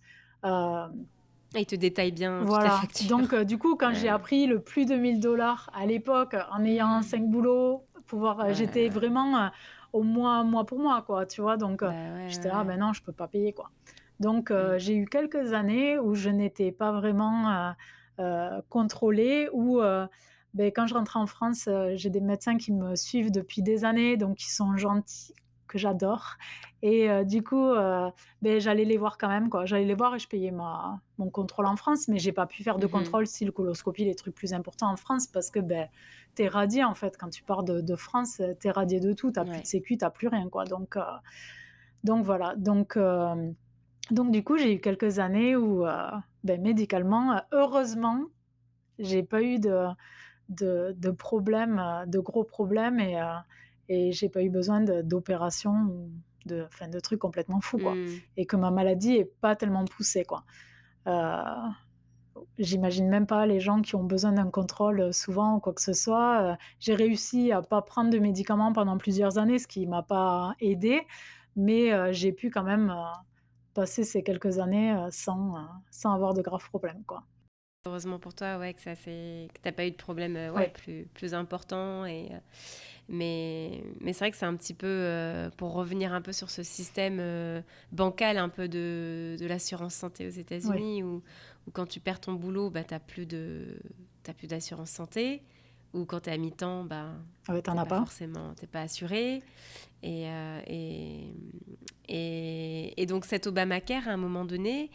Il te détaille bien voilà. Donc, euh, du coup, quand j'ai appris le plus de 1000 dollars à l'époque, en ayant 5 boulots, pouvoir, euh, j'étais vraiment euh, au moins mois pour moi, quoi, tu vois. Donc, bah j'étais là, ben non, je peux pas payer, quoi. Donc, mm. j'ai eu quelques années où je n'étais pas vraiment contrôlée, où ben, quand je rentrais en France, j'ai des médecins qui me suivent depuis des années, donc qui sont gentils, que j'adore. Et euh, du coup, euh, ben, j'allais les voir quand même. quoi. J'allais les voir et je payais ma, mon contrôle en France, mais j'ai pas pu faire de mmh contrôle si le coloscopie, les trucs plus importants en France, parce que ben, tu es radié en fait. Quand tu pars de, de France, tu es radié de tout. Tu plus de sécu, tu plus rien. quoi. Donc, euh, donc voilà. Donc, donc du coup, j'ai eu quelques années où, ben, médicalement, heureusement, j'ai pas eu de, de, de problèmes, de gros problèmes. Et et j'ai pas eu besoin d'opérations de, enfin, de trucs complètement fous, quoi. Mmh. Et que ma maladie est pas tellement poussée, quoi. Euh, j'imagine même pas les gens qui ont besoin d'un contrôle euh, souvent ou quoi que ce soit. Euh, j'ai réussi à pas prendre de médicaments pendant plusieurs années, ce qui m'a pas aidé, mais j'ai pu quand même passer ces quelques années sans, sans avoir de graves problèmes, quoi. Heureusement pour toi, ouais, que ça c'est que t'as pas eu de problème, ouais, plus plus important et mais, mais c'est vrai que c'est un petit peu, euh, pour revenir un peu sur ce système euh, bancal un peu de, de l'assurance santé aux États-Unis, où, quand tu perds ton boulot, bah, tu n'as plus d'assurance santé, ou quand tu es à mi-temps, bah, ah ouais, as pas, forcément, tu n'es pas assuré. Et, euh, et, et, et, donc cet Obamacare, à un moment donné,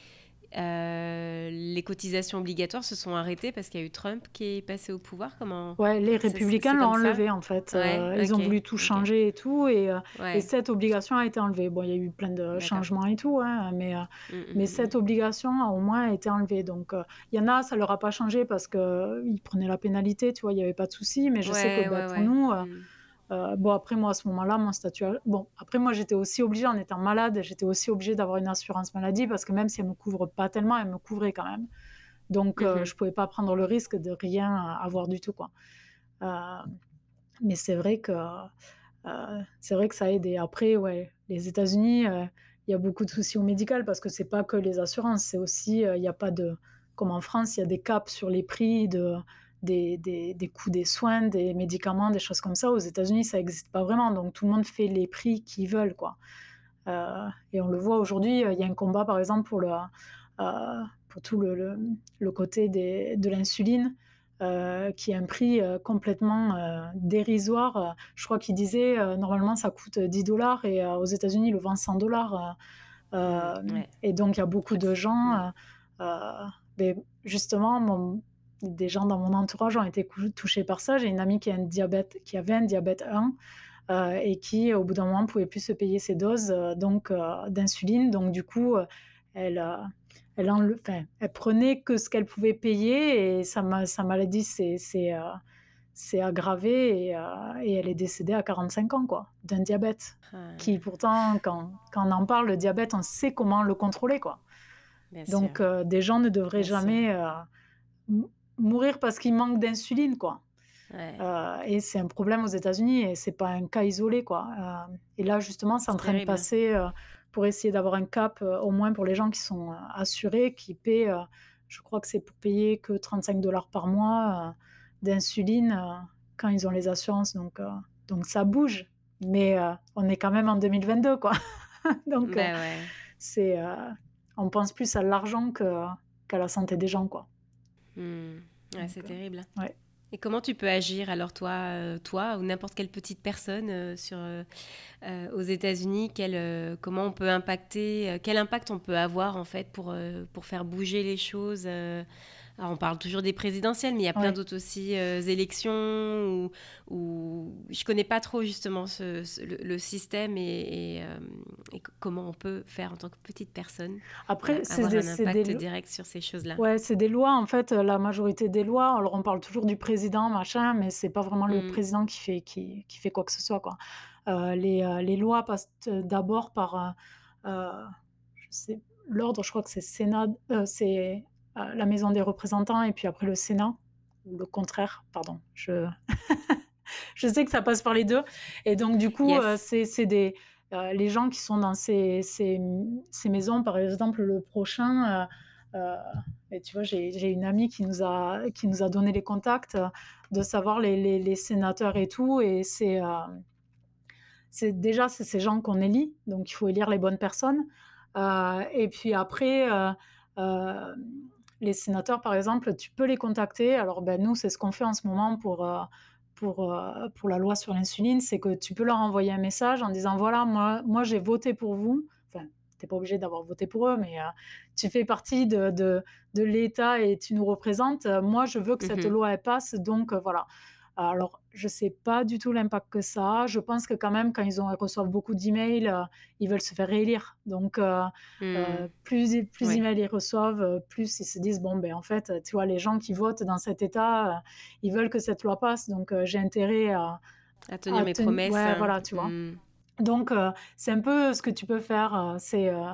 euh, les cotisations obligatoires se sont arrêtées parce qu'il y a eu Trump qui est passé au pouvoir. Comment Ouais, les républicains l'ont enlevé en fait. Euh, ils ont voulu tout changer et tout, euh, et, cette obligation a été enlevée. Bon, il y a eu plein de changements et tout, hein, mais, mm, mm, mais mm, cette obligation a au moins été enlevée. Donc, il y en a, ça leur a pas changé parce qu'ils prenaient la pénalité, tu vois, il n'y avait pas de souci, mais je sais que bah, pour nous euh, bon, après, moi, à ce moment-là, mon statut. Bon, après, moi, j'étais aussi obligée, en étant malade, j'étais aussi obligée d'avoir une assurance maladie parce que même si elle ne me couvre pas tellement, elle me couvrait quand même. Donc, euh, mhm. je ne pouvais pas prendre le risque de rien avoir du tout, quoi. Euh, mais c'est vrai que. c'est vrai que ça aide. Et après, ouais, les États-Unis, il y a beaucoup de soucis au médical parce que c'est pas que les assurances, c'est aussi, il n'y a pas de. Comme en France, il y a des caps sur les prix de des, des, coûts des soins, des médicaments, des choses comme ça. Aux États-Unis, ça n'existe pas vraiment. Donc tout le monde fait les prix qu'ils veulent. Quoi. Euh, et on le voit aujourd'hui, il y a un combat par exemple pour, le, euh, pour tout le, le, côté des, de l'insuline. Euh, qui est un prix complètement dérisoire. Je crois qu'il disait normalement ça coûte 10 dollars et aux États-Unis le vend 100 dollars. Et donc il y a beaucoup de gens. mais justement, mon, des gens dans mon entourage ont été touchés par ça. J'ai une amie qui, a un diabète, qui avait un diabète 1 euh, et qui, au bout d'un moment, ne pouvait plus se payer ses doses euh, donc euh, d'insuline. Donc, du coup, elle, elle, enfin, elle prenait que ce qu'elle pouvait payer et sa, sa maladie s'est aggravée et, et, elle est décédée à 45 ans quoi, d'un diabète. Ah. Qui, pourtant, quand, quand, on en parle, le diabète, on sait comment le contrôler. Quoi. donc, des gens ne devraient jamais mourir parce qu'il manque d'insuline, quoi. Euh, et c'est un problème aux États-Unis et c'est pas un cas isolé, quoi. Euh, et là, justement, c'est en train de passer euh, pour essayer d'avoir un cap, au moins pour les gens qui sont assurés, qui paient, je crois que c'est pour payer que 35 dollars par mois. d'insuline quand ils ont les assurances. Donc, donc ça bouge. Mais on est quand même en 2022, quoi. donc, ben c'est, on pense plus à l'argent qu'à la santé des gens, quoi. Mmh. c'est terrible. Ouais. Et comment tu peux agir alors toi, euh, toi ou n'importe quelle petite personne euh, sur, euh, aux États-Unis, comment on peut impacter, quel impact on peut avoir en fait pour, pour faire bouger les choses alors on parle toujours des présidentielles, mais il y a plein d'autres aussi euh, élections où, je je connais pas trop justement le, système et, euh, et, comment on peut faire en tant que petite personne. Après, c'est un impact direct sur ces choses-là. Ouais, c'est des lois en fait. La majorité des lois. Alors on parle toujours du président, machin, mais c'est pas vraiment le mm. président qui fait qui, qui, fait quoi que ce soit quoi. Euh, les, les, lois passent d'abord par je sais l'ordre. Je crois que c'est Sénat, c'est la Maison des représentants et puis après le Sénat, ou le contraire, pardon. Je, je sais que ça passe par les deux. Et donc, du coup, euh, c'est des. Euh, les gens qui sont dans ces, ces, ces, maisons, par exemple, le prochain, euh, et tu vois, j'ai une amie qui nous, a, qui nous a donné les contacts de savoir les, les, les sénateurs et tout. Et c'est c'est déjà c'est ces gens qu'on élit, donc il faut élire les bonnes personnes. et puis après, les sénateurs, par exemple, tu peux les contacter. Alors, ben, nous, c'est ce qu'on fait en ce moment pour, euh, pour, euh, pour la loi sur l'insuline, c'est que tu peux leur envoyer un message en disant, voilà, moi, moi j'ai voté pour vous. Enfin, tu n'es pas obligé d'avoir voté pour eux, mais euh, tu fais partie de, de, de l'État et tu nous représentes. Moi, je veux que cette mmh loi, elle passe. Donc, voilà. Alors, je ne sais pas du tout l'impact que ça a. Je pense que quand même, quand ils, ont, reçoivent beaucoup d'emails, euh, ils veulent se faire réélire. Donc, euh, euh, hmm. plus, plus d'emails ils reçoivent, plus ils se disent, bon, ben en fait, tu vois, les gens qui votent dans cet État, ils veulent que cette loi passe. Donc, j'ai intérêt à... À tenir mes promesses. Ouais, hein. voilà, tu vois. Hmm. Donc, c'est un peu ce que tu peux faire. c'est euh,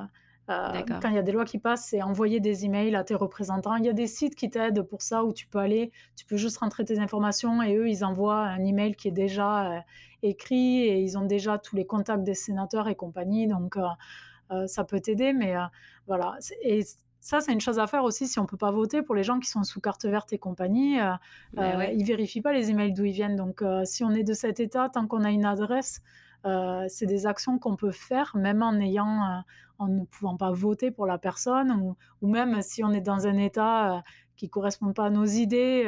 quand il y a des lois qui passent, c'est envoyer des emails à tes représentants. Il y a des sites qui t'aident pour ça où tu peux aller, tu peux juste rentrer tes informations et eux, ils envoient un email qui est déjà euh, écrit et ils ont déjà tous les contacts des sénateurs et compagnie. Donc, euh, ça peut t'aider. Mais voilà. Et ça, c'est une chose à faire aussi si on peut pas voter pour les gens qui sont sous carte verte et compagnie. Euh, ben Ils vérifient pas les emails d'où ils viennent. Donc, si on est de cet état, tant qu'on a une adresse, euh, c'est des actions qu'on peut faire même en ayant, euh, en ne pouvant pas voter pour la personne ou, même si on est dans un état euh, qui correspond pas à nos idées.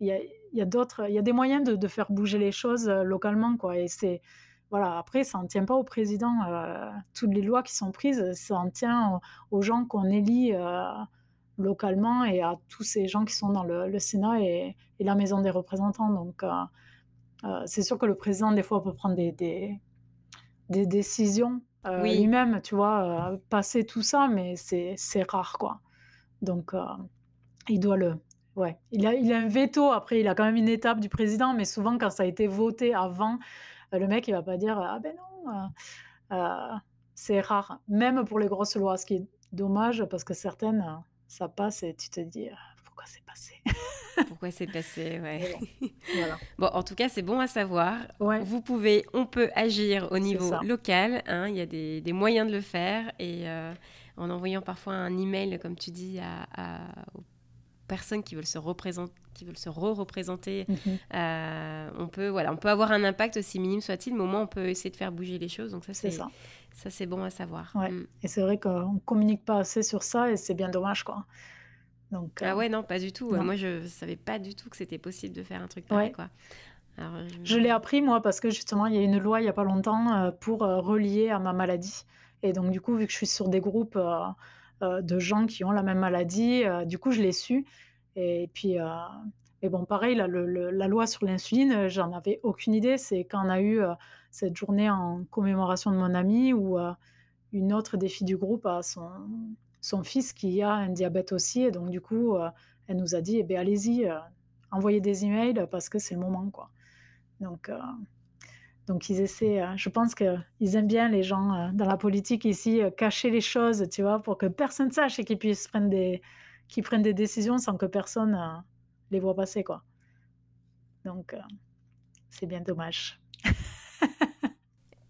Il y a, d'autres, il y a des moyens de, faire bouger les choses localement, quoi. Et c'est voilà. Après, ça ne tient pas au président. toutes les lois qui sont prises, ça en tient aux, gens qu'on élit localement et à tous ces gens qui sont dans le, le Sénat et, et, la Maison des représentants. Donc, euh, c'est sûr que le président, des fois, peut prendre des, des, décisions euh, lui-même, tu vois, euh, passer tout ça, mais c'est rare, quoi. Donc, il doit le. Ouais, il a, il a un veto. Après, il a quand même une étape du président, mais souvent, quand ça a été voté avant, le mec, il va pas dire Ah ben non, c'est rare, même pour les grosses lois, ce qui est dommage parce que certaines, ça passe et tu te dis c'est passé pourquoi c'est passé, ouais. Bon, en tout cas, c'est bon à savoir. Vous pouvez, on peut agir au niveau local. Hein, il y a des, moyens de le faire et euh, en envoyant parfois un email, comme tu dis, à, aux personnes qui veulent se représenter, qui veulent se re-représenter, mhm. euh, on peut, voilà, on peut avoir un impact aussi minime soit-il, mais au moins on peut essayer de faire bouger les choses. Donc ça, c'est ça. Ça, c'est bon à savoir. Mm. Et c'est vrai qu'on communique pas assez sur ça et c'est bien dommage, quoi ah euh, ouais, non, pas du tout. Moi, je savais pas du tout que c'était possible de faire un truc pareil. Quoi. je, l'ai appris, moi, parce que justement, il y a une loi il y a pas longtemps euh, pour euh, relier à ma maladie. Et donc, du coup, vu que je suis sur des groupes de gens qui ont la même maladie, du coup, je l'ai su. Et puis, et bon, pareil, la loi sur l'insuline, j'en avais aucune idée. C'est quand on a eu cette journée en commémoration de mon ami où une autre des filles du groupe a son son fils qui a un diabète aussi. Et donc, du coup, euh, elle nous a dit, eh bien, allez-y, euh, envoyez des emails parce que c'est le moment, quoi. Donc, euh, donc ils essaient, je pense qu'ils aiment bien les gens dans la politique ici, cacher les choses, tu vois, pour que personne sache et qu'ils puissent prendre des, qu'ils prennent des décisions sans que personne les voit passer, quoi. Donc, c'est bien dommage.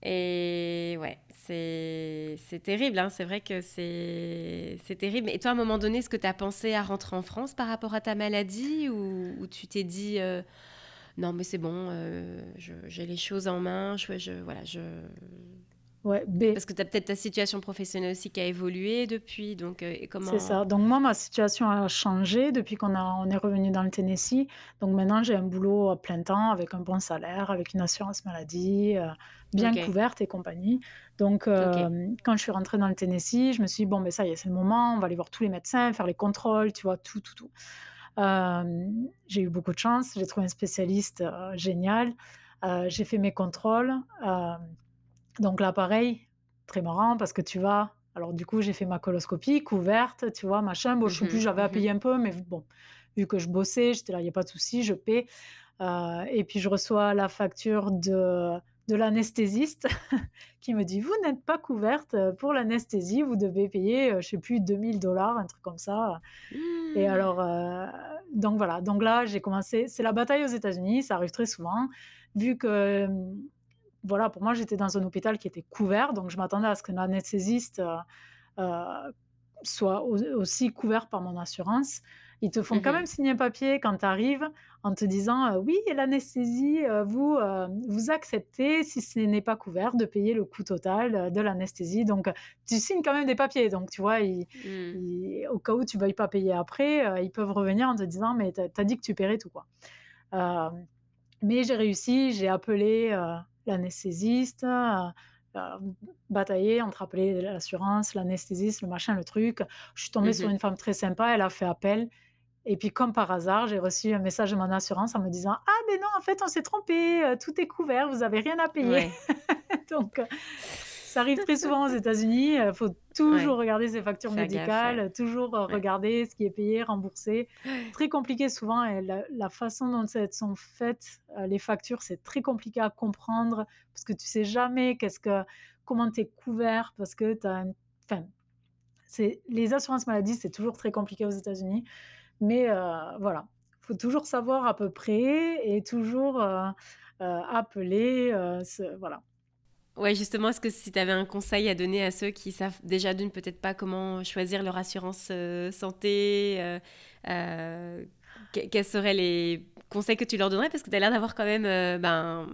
et ouais, c'est terrible, hein. c'est vrai que c'est terrible. Et toi, à un moment donné, est-ce que tu as pensé à rentrer en France par rapport à ta maladie ou tu t'es dit non mais c'est bon, j'ai les choses en main, je, je voilà, je Ouais, Parce que tu as peut-être ta situation professionnelle aussi qui a évolué depuis. Donc, euh, comment... C'est ça. Donc, moi, ma situation a changé depuis qu'on on est revenu dans le Tennessee. Donc, maintenant, j'ai un boulot à plein temps avec un bon salaire, avec une assurance maladie, euh, bien couverte et compagnie. Donc, euh, quand je suis rentrée dans le Tennessee, je me suis dit, bon, mais ben, ça y est, c'est le moment. On va aller voir tous les médecins, faire les contrôles, tu vois, tout, tout, tout. j'ai eu beaucoup de chance. J'ai trouvé un spécialiste génial. j'ai fait mes contrôles. Donc là, pareil, très marrant parce que tu vas. Alors, du coup, j'ai fait ma coloscopie couverte, tu vois, machin. Bon, je sais mmh plus, j'avais à mmh payer un peu, mais bon, vu que je bossais, j'étais là, il n'y a pas de souci, je paie. Euh, et puis, je reçois la facture de, de l'anesthésiste qui me dit Vous n'êtes pas couverte pour l'anesthésie, vous devez payer, euh, je sais plus, 2000 dollars, un truc comme ça. Et mmh. alors, euh, donc voilà, donc là, j'ai commencé. C'est la bataille aux États-Unis, ça arrive très souvent. Vu que voilà, pour moi, j'étais dans un hôpital qui était couvert, donc je m'attendais à ce qu'un anesthésiste euh, euh, soit aussi couvert par mon assurance. Ils te font quand mmh même signer un papier quand tu arrives en te disant euh, oui, l'anesthésie, vous, vous acceptez, si ce n'est pas couvert, de payer le coût total de l'anesthésie. Donc, tu signes quand même des papiers. Donc, tu vois, mmh. au cas où tu ne veuilles pas payer après, ils peuvent revenir en te disant mais tu as, dit que tu paierais tout. quoi. mais j'ai réussi, j'ai appelé l'anesthésiste, euh, euh, batailler entre appeler l'assurance, l'anesthésiste, le machin, le truc. Je suis tombée sur mmh une femme très sympa, elle a fait appel. Et puis, comme par hasard, j'ai reçu un message de mon assurance en me disant Ah, mais non, en fait, on s'est trompé, euh, tout est couvert, vous n'avez rien à payer. Donc, ça arrive très souvent aux États-Unis. Il faut toujours regarder ses factures médicales, toujours regarder ce qui est payé, remboursé. Très compliqué souvent. Et la, façon dont elles sont faites, les factures, c'est très compliqué à comprendre parce que tu sais jamais qu'est-ce que, comment tu es couvert parce que tu as. Enfin, les assurances maladie, c'est toujours très compliqué aux États-Unis. Mais voilà, il faut toujours savoir à peu près et toujours appeler. voilà. Ouais, justement, est-ce que si tu avais un conseil à donner à ceux qui savent déjà d'une peut-être pas comment choisir leur assurance euh, santé, euh, euh, quels seraient les conseils que tu leur donnerais? Parce que tu as l'air d'avoir quand même, ben,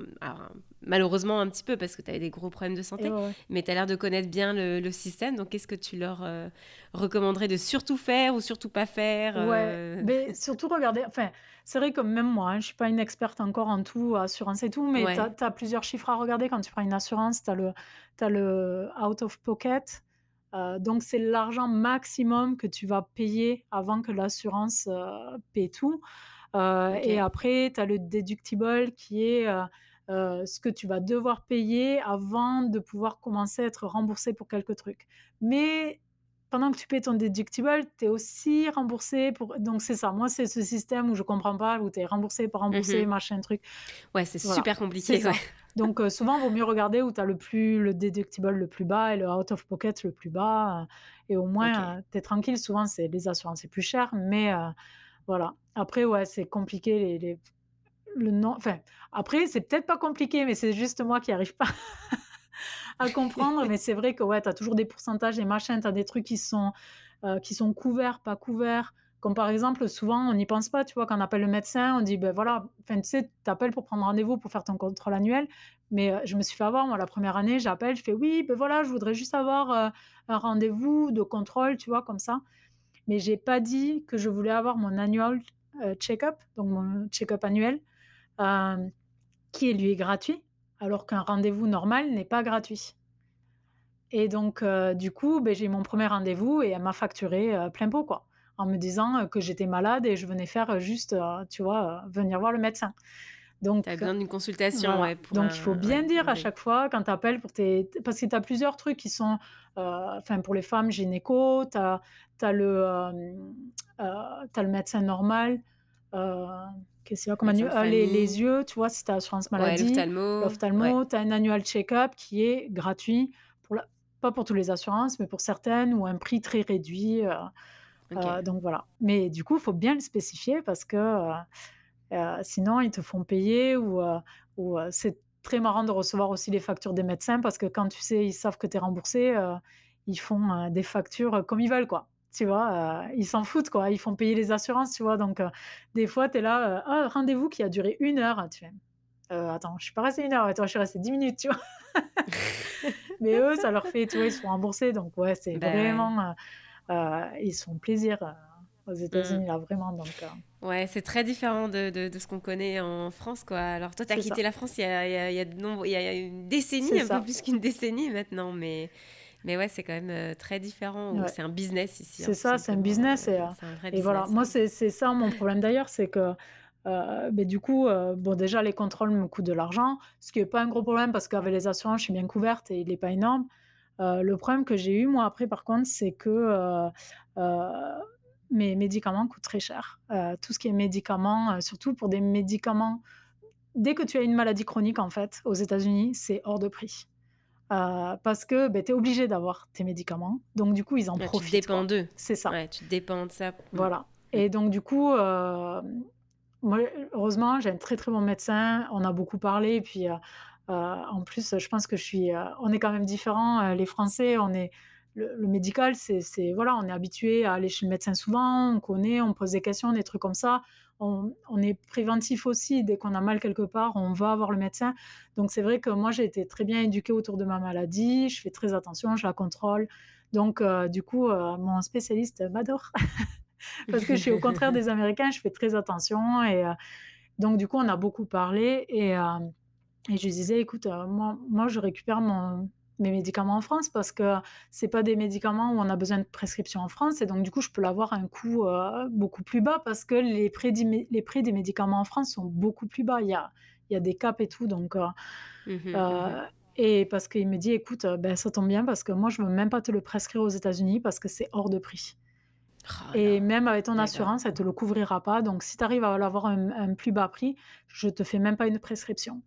malheureusement un petit peu parce que tu avais des gros problèmes de santé, mais tu as l'air de connaître bien le, système. Donc, qu'est-ce que tu leur recommanderais de surtout faire ou surtout pas faire Ouais, mais surtout regarder. Enfin, c'est vrai que même moi, hein, je suis pas une experte encore en tout, assurance et tout, mais tu as, plusieurs chiffres à regarder quand tu prends une assurance. Tu as, as, le out of pocket. donc, c'est l'argent maximum que tu vas payer avant que l'assurance paie tout. Et après, tu as le deductible qui est euh, ce que tu vas devoir payer avant de pouvoir commencer à être remboursé pour quelques trucs. Mais pendant que tu payes ton deductible, tu es aussi remboursé pour. Donc, c'est ça. Moi, c'est ce système où je comprends pas, où tu es remboursé pour rembourser, mmh machin, truc. Ouais, c'est super compliqué. Donc, euh, souvent, il vaut mieux regarder où tu as le, plus, le deductible le plus bas et le out of pocket le plus bas. et au moins, tu es tranquille. Souvent, c'est les assurances, c'est plus cher. Mais euh, voilà. Après, ouais, c'est compliqué. les, le nom. Enfin, après, c'est peut-être pas compliqué, mais c'est juste moi qui n'arrive pas à comprendre. mais c'est vrai que ouais, tu as toujours des pourcentages, des machins, tu as des trucs qui sont, euh, qui sont couverts, pas couverts. Comme par exemple, souvent, on n'y pense pas, tu vois, quand on appelle le médecin, on dit, ben voilà, enfin, tu sais, tu appelles pour prendre rendez-vous pour faire ton contrôle annuel. Mais euh, je me suis fait avoir, moi, la première année, j'appelle, je fais, oui, ben voilà, je voudrais juste avoir euh, un rendez-vous de contrôle, tu vois, comme ça. Mais j'ai pas dit que je voulais avoir mon annual check-up, donc mon check-up annuel. Euh, qui lui est gratuit, alors qu'un rendez-vous normal n'est pas gratuit. Et donc, euh, du coup, ben, j'ai eu mon premier rendez-vous et elle m'a facturé euh, plein pot, quoi, en me disant que j'étais malade et je venais faire juste, tu vois, venir voir le médecin. Donc, tu as besoin d'une consultation. Donc, il faut bien dire à chaque fois quand tu appelles pour tes. Parce que tu as plusieurs trucs qui sont. Enfin, pour les femmes, gynéco, tu as, as, le, le médecin normal. Y a comme annual les, les, yeux, tu vois, si tu as assurance maladie, l'ophtalmo, tu as un annual check-up qui est gratuit, pour pas pour toutes les assurances, mais pour certaines, ou un prix très réduit. Euh, euh, donc voilà. Mais du coup, il faut bien le spécifier parce que euh, sinon, ils te font payer ou, ou c'est très marrant de recevoir aussi les factures des médecins parce que quand tu sais, ils savent que tu es remboursé, ils font des factures comme ils veulent, quoi. Tu vois, ils s'en foutent, quoi. Ils font payer les assurances, tu vois. Donc, des fois, tu es là, «Ah, rendez-vous qui a duré une heure». Tu fais: attends, je suis pas restée une heure Attends, je suis restée dix minutes», tu vois? Mais eux, ça leur fait tu vois, ils se font rembourser donc ouais, c'est Bah, vraiment, ils se font plaisir, aux Mmh. États-Unis, là, vraiment donc Ouais, c'est très différent de, de, de ce qu'on connaît en France, quoi. Alors toi, tu as quitté ça. la France il y a, il y a, il y a de nombre- il y a une décennie, un peu plus qu'une décennie maintenant, mais, mais ouais, c'est quand même euh, très différent. Ouais. C'est un business ici, hein, C'est tout ça, c'est un business et Euh, c'est un vrai et voilà. Moi, c'est c'est ça mon problème d'ailleurs, c'est que, heu, beh, du coup, bon déjà les contrôles me coûtent de l'argent, ce qui est pas un gros problème parce qu'avec les assurances, je suis bien couverte et il est pas énorme. Le problème que j'ai eu moi après par contre, c'est que, mes médicaments coûtent très cher. Tout ce qui est médicaments, surtout pour des médicaments dès que tu as une maladie chronique en fait, aux États-Unis, c'est hors de prix. Parce que, beh, tu es obligé d'avoir tes médicaments, donc du coup, ils en Ouais, tu profitent dépends d'eux. C'est ça. Ouais, tu dépends de ça. Mm. Voilà Mm. et donc du coup, moi, heureusement, j'ai un très, très bon médecin. On a beaucoup parlé et puis, en plus, je pense que je suis, on est quand même différents, les Français, on est le le médical, c'est voilà, on est habitué à aller chez le médecin souvent, on connaît, on pose des questions, des trucs comme ça. On est préventif aussi, dès qu'on a mal quelque part, on va voir le médecin. Donc c'est vrai que moi, j'ai été très bien éduquée autour de ma maladie, je fais très attention, je la contrôle. Donc heu, du coup, heu, mon spécialiste m'adore. Parce que je suis au contraire des Américains, je fais très attention et heu, donc du coup, on a beaucoup parlé et je disais: «Écoute, moi, je récupère mon mes médicaments en France parce que c'est pas des médicaments où on a besoin de prescription en France et donc du coup, je peux l'avoir à un coût, heu, beaucoup plus bas parce que les prix des mé les prix des médicaments en France sont beaucoup plus bas. Il y a il y a des caps et tout donc heu Mhm, heu mhm. et parce qu'il me dit: «Écoute, ben, ça tombe bien parce que moi, je veux même pas te le prescrire aux États-Unis parce que c'est hors de prix». Oh Et non, même avec ton assurance, elle te le couvrira pas. Donc, si tu arrives à l'avoir un, un plus bas prix, je te fais même pas une prescription.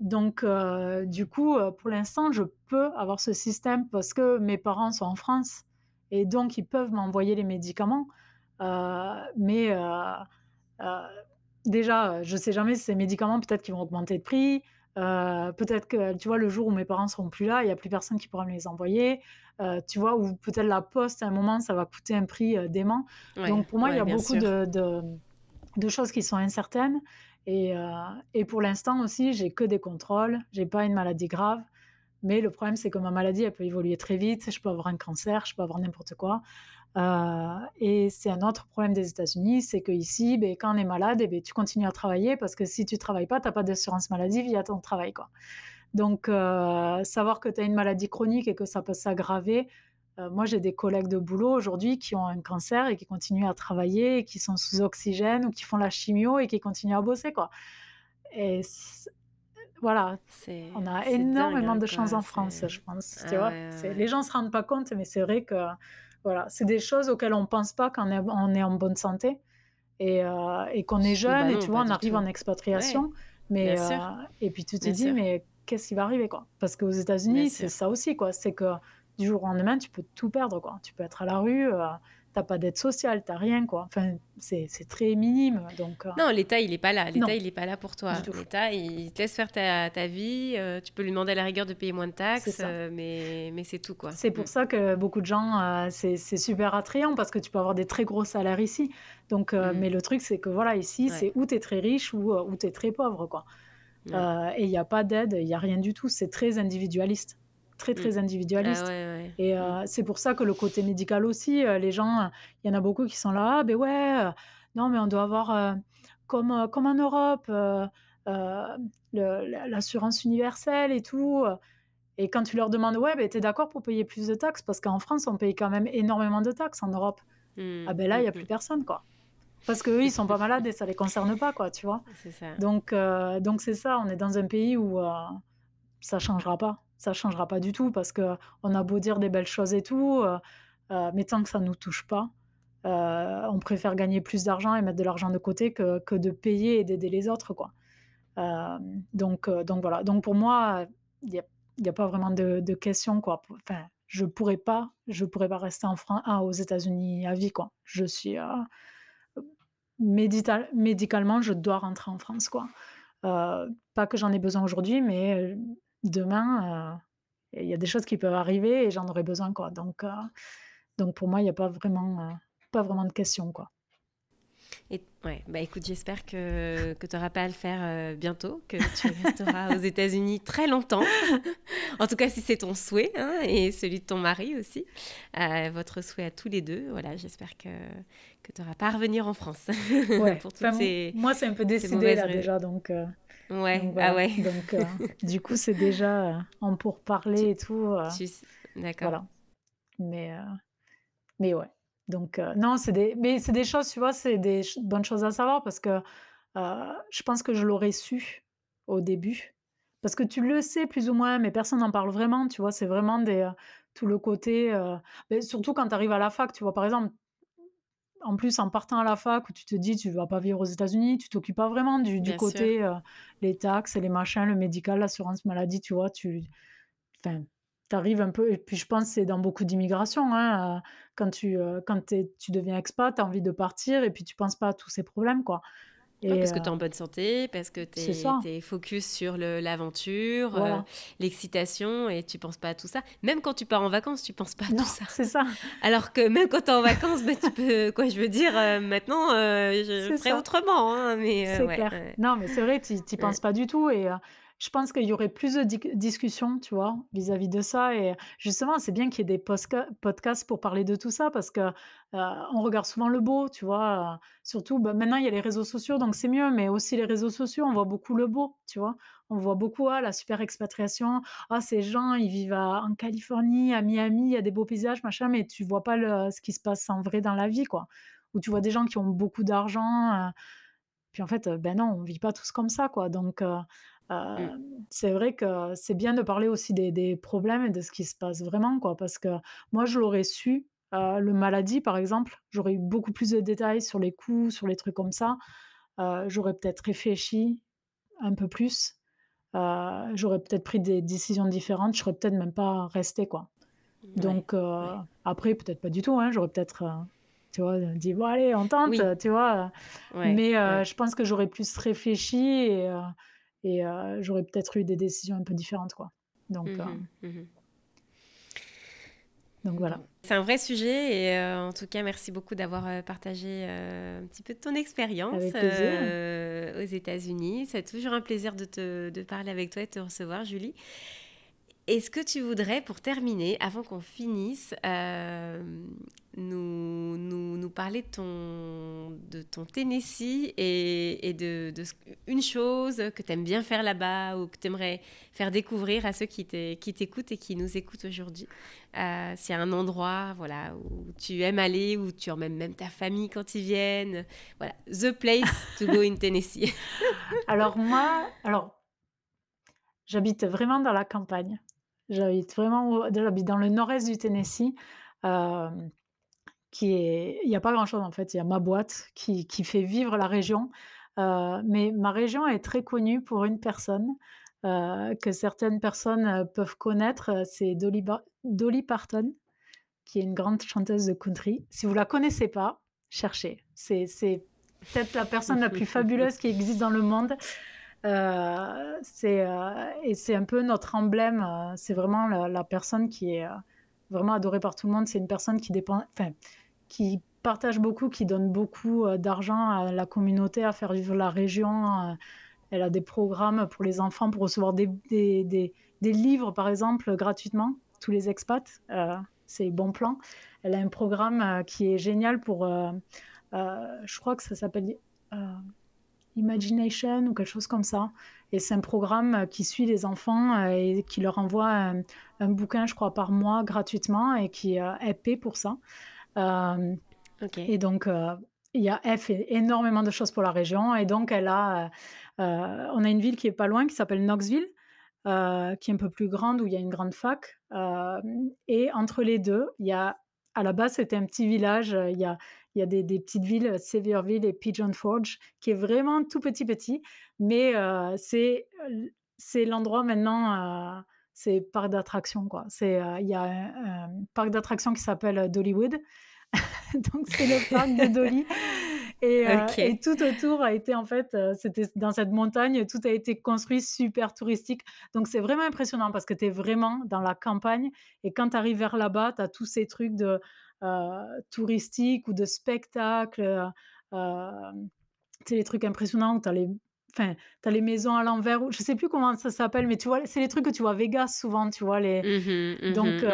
Donc, heu, du coup, heu, pour l'instant, je peux avoir ce système parce que mes parents sont en France et donc ils peuvent m'envoyer les médicaments. Heu, mais, déjà, je sais jamais si ces médicaments, peut-être qu'ils vont augmenter de prix. Peut-être que, tu vois, le jour où mes parents seront plus là, il y a plus personne qui pourra me les envoyer. Tu vois? Ou peut-être la poste, à un moment, ça va coûter un prix, dément. Ouais, Donc pour moi, il y a beaucoup sûr. de de de choses qui sont incertaines et heu et pour l'instant aussi, j'ai que des contrôles, j'ai pas une maladie grave. Mais le problème, c'est que ma maladie, elle peut évoluer très vite. Je peux avoir un cancer, je peux avoir n'importe quoi. Heu et c'est un autre problème des États-Unis, c'est qu'ici, beh, quand on est malade et beh, tu continues à travailler parce que si tu travailles pas, tu as pas d'assurance maladie via ton travail, quoi. Donc heu, savoir que tu as une maladie chronique et que ça peut s'aggraver, moi, j'ai des collègues de boulot aujourd'hui qui ont un cancer et qui continuent à travailler et qui sont sous oxygène ou qui font la chimio et qui continuent à bosser, quoi. Et voilà, on a dingue, énormément hein, de chance en France, je pense, tu Ah vois? ouais, ouais, les gens se rendent pas compte, mais c'est vrai que, voilà, c'est des choses auxquelles on pense pas quand on est en bonne santé. Et et qu'on est jeune bah et tu vois, on arrive en tout. Expatriation, mais sûr, et puis tu te bien dis: sûr, «Mais qu'est-ce qui va arriver, quoi?» parce qu'aux États-Unis, c'est ça aussi, quoi, c'est que du jour au lendemain, tu peux tout perdre, quoi. Tu peux être à la rue, heu, tu pas d'aide sociale, tu rien, quoi. Enfin, c'est très minime donc heu, Non, l'État, il est pas là. L'État, il est pas là pour toi. L'État, il te laisse faire ta, ta vie. euh, tu peux lui demander à la rigueur de payer moins de taxes, euh, mais, mais c'est tout, quoi. C'est Mm. pour ça que beaucoup de gens, c'est super attrayant parce que tu peux avoir des très gros salaires ici. Donc Mm. mais le truc, c'est que voilà, ici, Ouais, c'est ou tu es très riche ou, ou tu es très pauvre, quoi. ouais. Et il y a pas d'aide, il y a rien du tout. C'est très individualiste, très, très Ah individualiste ouais, et ouais. Mm. heu, c'est pour ça que le côté médical aussi, heu, les gens, il y en a beaucoup qui sont là: «Ah beh, ouais, heu, non mais on doit avoir, comme, comme en Europe, l'assurance universelle et tout», et quand tu leur demandes: «Ouais, beh, tu es d'accord pour payer plus de taxes?» parce qu'en France, on paye quand même énormément de taxes en Europe. Ah Mm. ben là, il y Mm. a plus personne, quoi. Parce qu'eux, ils sont pas malades et ça les concerne pas, quoi, tu vois? Ça. Donc donc c'est ça, on est dans un pays où, heu, ça changera pas. Ça changera pas du tout parce qu'on a beau dire des belles choses et tout, heu heu, mais tant que ça nous touche pas, heu, on préfère gagner plus d'argent et mettre de l'argent de côté que que de payer et d'aider les autres, quoi. Donc donc voilà. Donc pour moi, il y a a pas vraiment de de question, quoi. Enfin, je pourrais pas je pourrais pas rester en Fran ah, aux États-Unis à vie, quoi. Je suis, médicalement, je dois rentrer en France, quoi. Pas que j'en ai besoin aujourd'hui, mais demain, heu, il y a des choses qui peuvent arriver et j'en aurai besoin, quoi. Donc heu, Donc pour moi, il n'y a pas vraiment, pas vraiment de question, quoi. Et ouais, bah écoute, j'espère que, que tu n'auras pas à le faire euh, bientôt, que tu resteras aux États-Unis très longtemps. en tout cas, si c'est ton souhait hein, et celui de ton mari aussi, euh, votre souhait à tous les deux. Voilà, j'espère que, que tu n'auras pas à revenir en France. Ouais, pour moi, c'est un peu décidé là déjà, donc. Euh, ouais, ah ouais. Donc, du coup, c'est déjà en pourparler et tout. D'accord. Voilà. Mais, mais ouais. Donc, euh, non, c'est des, mais c'est des choses, tu vois, c'est des bonnes choses à savoir parce que euh, je pense que je l'aurais su au début. Parce que tu le sais plus ou moins, mais personne n'en parle vraiment, tu vois, c'est vraiment des, euh, tout le côté. mais surtout quand tu arrives à la fac, tu vois, par exemple, en plus, en partant à la fac où tu te dis tu vas pas vivre aux États-Unis, tu t'occupes pas vraiment du, du côté les taxes et les machins, le médical, l'assurance maladie, tu vois, tu. Enfin, tu arrives un peu, et puis je pense c'est dans beaucoup d'immigration, hein, euh, quand, tu, euh, quand tu deviens expat, tu as envie de partir et puis tu penses pas à tous ces problèmes. quoi. Et parce que tu es en bonne santé, parce que tu es, focus sur l'aventure, euh, l'excitation, et tu penses pas à tout ça. Même quand tu pars en vacances, tu penses pas à tout ça. C'est ça. Alors que même quand tu es en vacances, bah, tu peux, quoi, je veux dire, maintenant, je ferai autrement. Hein, mais, c'est clair. Non, mais c'est vrai, tu n'y penses pas du tout. Et je pense qu'il y aurait plus de discussions, tu vois, vis-à-vis de ça. Et justement, c'est bien qu'il y ait des podcasts pour parler de tout ça parce que euh, on regarde souvent le beau, tu vois. surtout, bah, maintenant, il y a les réseaux sociaux, donc c'est mieux. Mais aussi les réseaux sociaux, on voit beaucoup le beau, tu vois. On voit beaucoup ah, la super expatriation. Ah, ces gens, ils vivent en Californie, à Miami, il y a des beaux paysages, machin, mais tu vois pas ce qui se passe en vrai dans la vie, quoi. Ou tu vois des gens qui ont beaucoup d'argent. Euh, puis en fait, ben non, on vit pas tous comme ça, quoi. Donc, euh, Mmh. c'est vrai que c'est bien de parler aussi des, problèmes et de ce qui se passe vraiment, quoi. Parce que moi, je l'aurais su, le maladie, par exemple, j'aurais eu beaucoup plus de détails sur les coûts, sur les trucs comme ça. j'aurais peut-être réfléchi un peu plus. j'aurais peut-être pris des décisions différentes. Je serais peut-être même pas restée, quoi. Donc, après, peut-être pas du tout. Hein, j'aurais peut-être tu vois, dit bon allez, on tente, tu vois. mais je pense que j'aurais plus réfléchi et, et j'aurais peut-être eu des décisions un peu différentes, quoi. Donc, mmh mmh donc voilà. C'est un vrai sujet et en tout cas, merci beaucoup d'avoir partagé un petit peu de ton expérience aux États-Unis. C'est toujours un plaisir de, te, de parler avec toi et de te recevoir, Julie. Est-ce que tu voudrais, pour terminer, avant qu'on finisse, euh, nous, parler de ton, Tennessee et, de, de, une chose que tu aimes bien faire là-bas ou que tu aimerais faire découvrir à ceux qui t'écoutent et qui nous écoutent aujourd'hui euh, S'il y a un endroit voilà, où tu aimes aller, où tu emmènes même ta famille quand ils viennent. Voilà, the place to go in Tennessee. alors moi, alors J'habite vraiment dans la campagne. J'habite vraiment j'habite dans le nord-est du Tennessee. qui est, il n'y a pas grand-chose en fait. Il y a ma boîte qui, qui fait vivre la région. mais ma région est très connue pour une personne que certaines personnes peuvent connaître. C'est Dolly, Dolly Parton, qui est une grande chanteuse de country. Si vous la connaissez pas, cherchez. C'est peut-être la personne la plus fabuleuse qui existe dans le monde. Euh, c'est euh, et c'est un peu notre emblème. Euh, c'est vraiment la, personne qui est vraiment adorée par tout le monde. C'est une personne qui partage beaucoup, qui donne beaucoup d'argent à la communauté, à faire vivre la région. elle a des programmes pour les enfants pour recevoir des livres, par exemple, gratuitement, tous les expats. c'est bon plan. Elle a un programme qui est génial pour, je crois que ça s'appelle Imagination ou quelque chose comme ça. Et c'est un programme qui suit les enfants euh, et qui leur envoie un, bouquin, je crois, par mois gratuitement et qui euh, est payé pour ça. Euh, et donc, il y a F énormément de choses pour la région. Et donc, elle a, on a une ville qui est pas loin qui s'appelle Knoxville. qui est un peu plus grande, où il y a une grande fac. et entre les deux, il y a, à la base, c'était un petit village. Il y a, il y a des, petites villes, Sevierville et Pigeon Forge, qui est vraiment tout petit petit, mais euh, c'est c'est l'endroit maintenant, euh, c'est parc d'attractions quoi. C'est euh, il y a un, parc d'attractions qui s'appelle Dollywood, donc c'est le parc de Dolly. Et, et, tout autour a été en fait, c'était dans cette montagne, tout a été construit super touristique. Donc c'est vraiment impressionnant parce que tu es vraiment dans la campagne et quand tu arrives vers là-bas, tu as tous ces trucs de touristiques ou de spectacles. c'est les trucs impressionnants où tu as les Enfin, tu as les maisons à l'envers, je sais plus comment ça s'appelle, mais tu vois, c'est les trucs que tu vois à Vegas souvent, tu vois. Les... Mmh mmh Donc,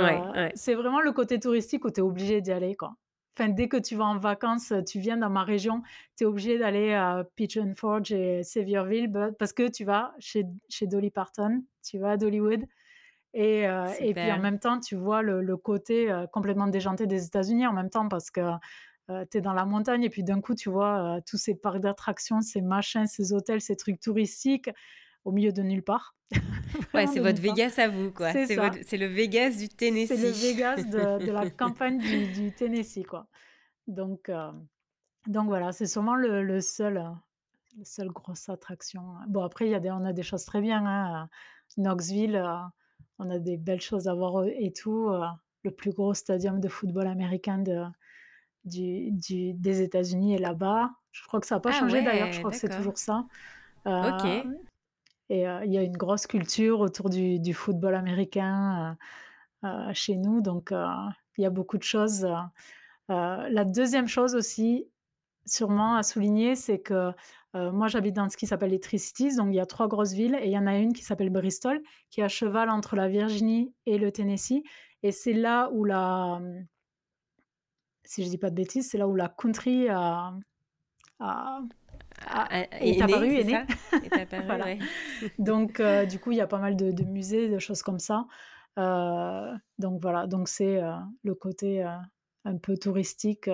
c'est vraiment le côté touristique où tu es obligé d'y aller, quoi. Enfin, dès que tu vas en vacances, tu viens dans ma région, tu es obligé d'aller à Pigeon Forge et Sevierville parce que tu vas chez, chez Dolly Parton, tu vas à Dollywood. Et, et puis en même temps, tu vois le, le côté complètement déjanté des États-Unis en même temps parce que tu es dans la montagne et puis d'un coup, tu vois tous ces parcs d'attractions, ces machins, ces hôtels, ces trucs touristiques au milieu de nulle part. ouais, c'est votre Vegas à vous, quoi. C'est le Vegas du Tennessee. C'est le Vegas de, la campagne du, Tennessee, quoi. Donc, donc voilà, c'est sûrement le, seul, la seule grosse attraction. Bon, après, y a des, on a des choses très bien. Hein. Knoxville, on a des belles choses à voir et tout. le plus gros stadium de football américain de, du, des États-Unis est là-bas. Je crois que ça n'a pas ah changé d'ailleurs, je crois que c'est toujours ça. ok. Euh, et euh, il y a une grosse culture autour du, du football américain euh, chez nous, donc il y a beaucoup de choses. la deuxième chose aussi, sûrement à souligner, c'est que moi j'habite dans ce qui s'appelle les Tri-Cities, donc il y a trois grosses villes, et il y en a une qui s'appelle Bristol, qui est à cheval entre la Virginie et le Tennessee, et c'est là où la, si je dis pas de bêtises, c'est là où la country a, est, apparue, est, née. Donc, euh, du coup, il y a pas mal de, musées, de choses comme ça. Euh, donc voilà, donc c'est le côté un peu touristique,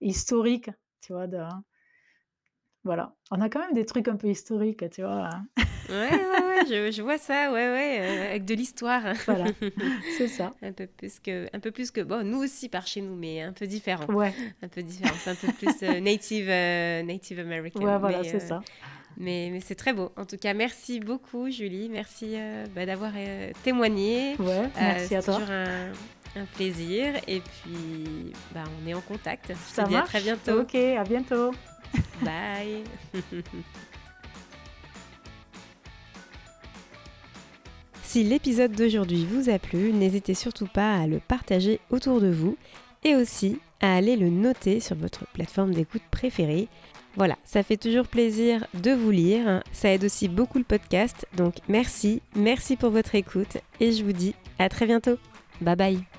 historique, tu vois, de, voilà. On a quand même des trucs un peu historiques, tu vois. ouais, ouais, ouais, je, vois ça, ouais, ouais, euh, avec de l'histoire. Voilà, c'est ça. un peu plus que, un peu plus que, bon, nous aussi par chez nous, mais un peu différent. Ouais. Un peu différent, c'est un peu plus euh, native, euh, native American. Ouais, voilà, c'est ça. Mais, mais c'est très beau. En tout cas, merci beaucoup, Julie. Merci bah, d'avoir témoigné. Ouais, merci à toi. C'est toujours un, un, plaisir. Et puis, bah, on est en contact. Ça va. À très bientôt. Ok, à bientôt. Bye. Si l'épisode d'aujourd'hui vous a plu, n'hésitez surtout pas à le partager autour de vous et aussi à aller le noter sur votre plateforme d'écoute préférée. Voilà, ça fait toujours plaisir de vous lire, ça aide aussi beaucoup le podcast, donc merci, merci pour votre écoute et je vous dis à très bientôt. Bye bye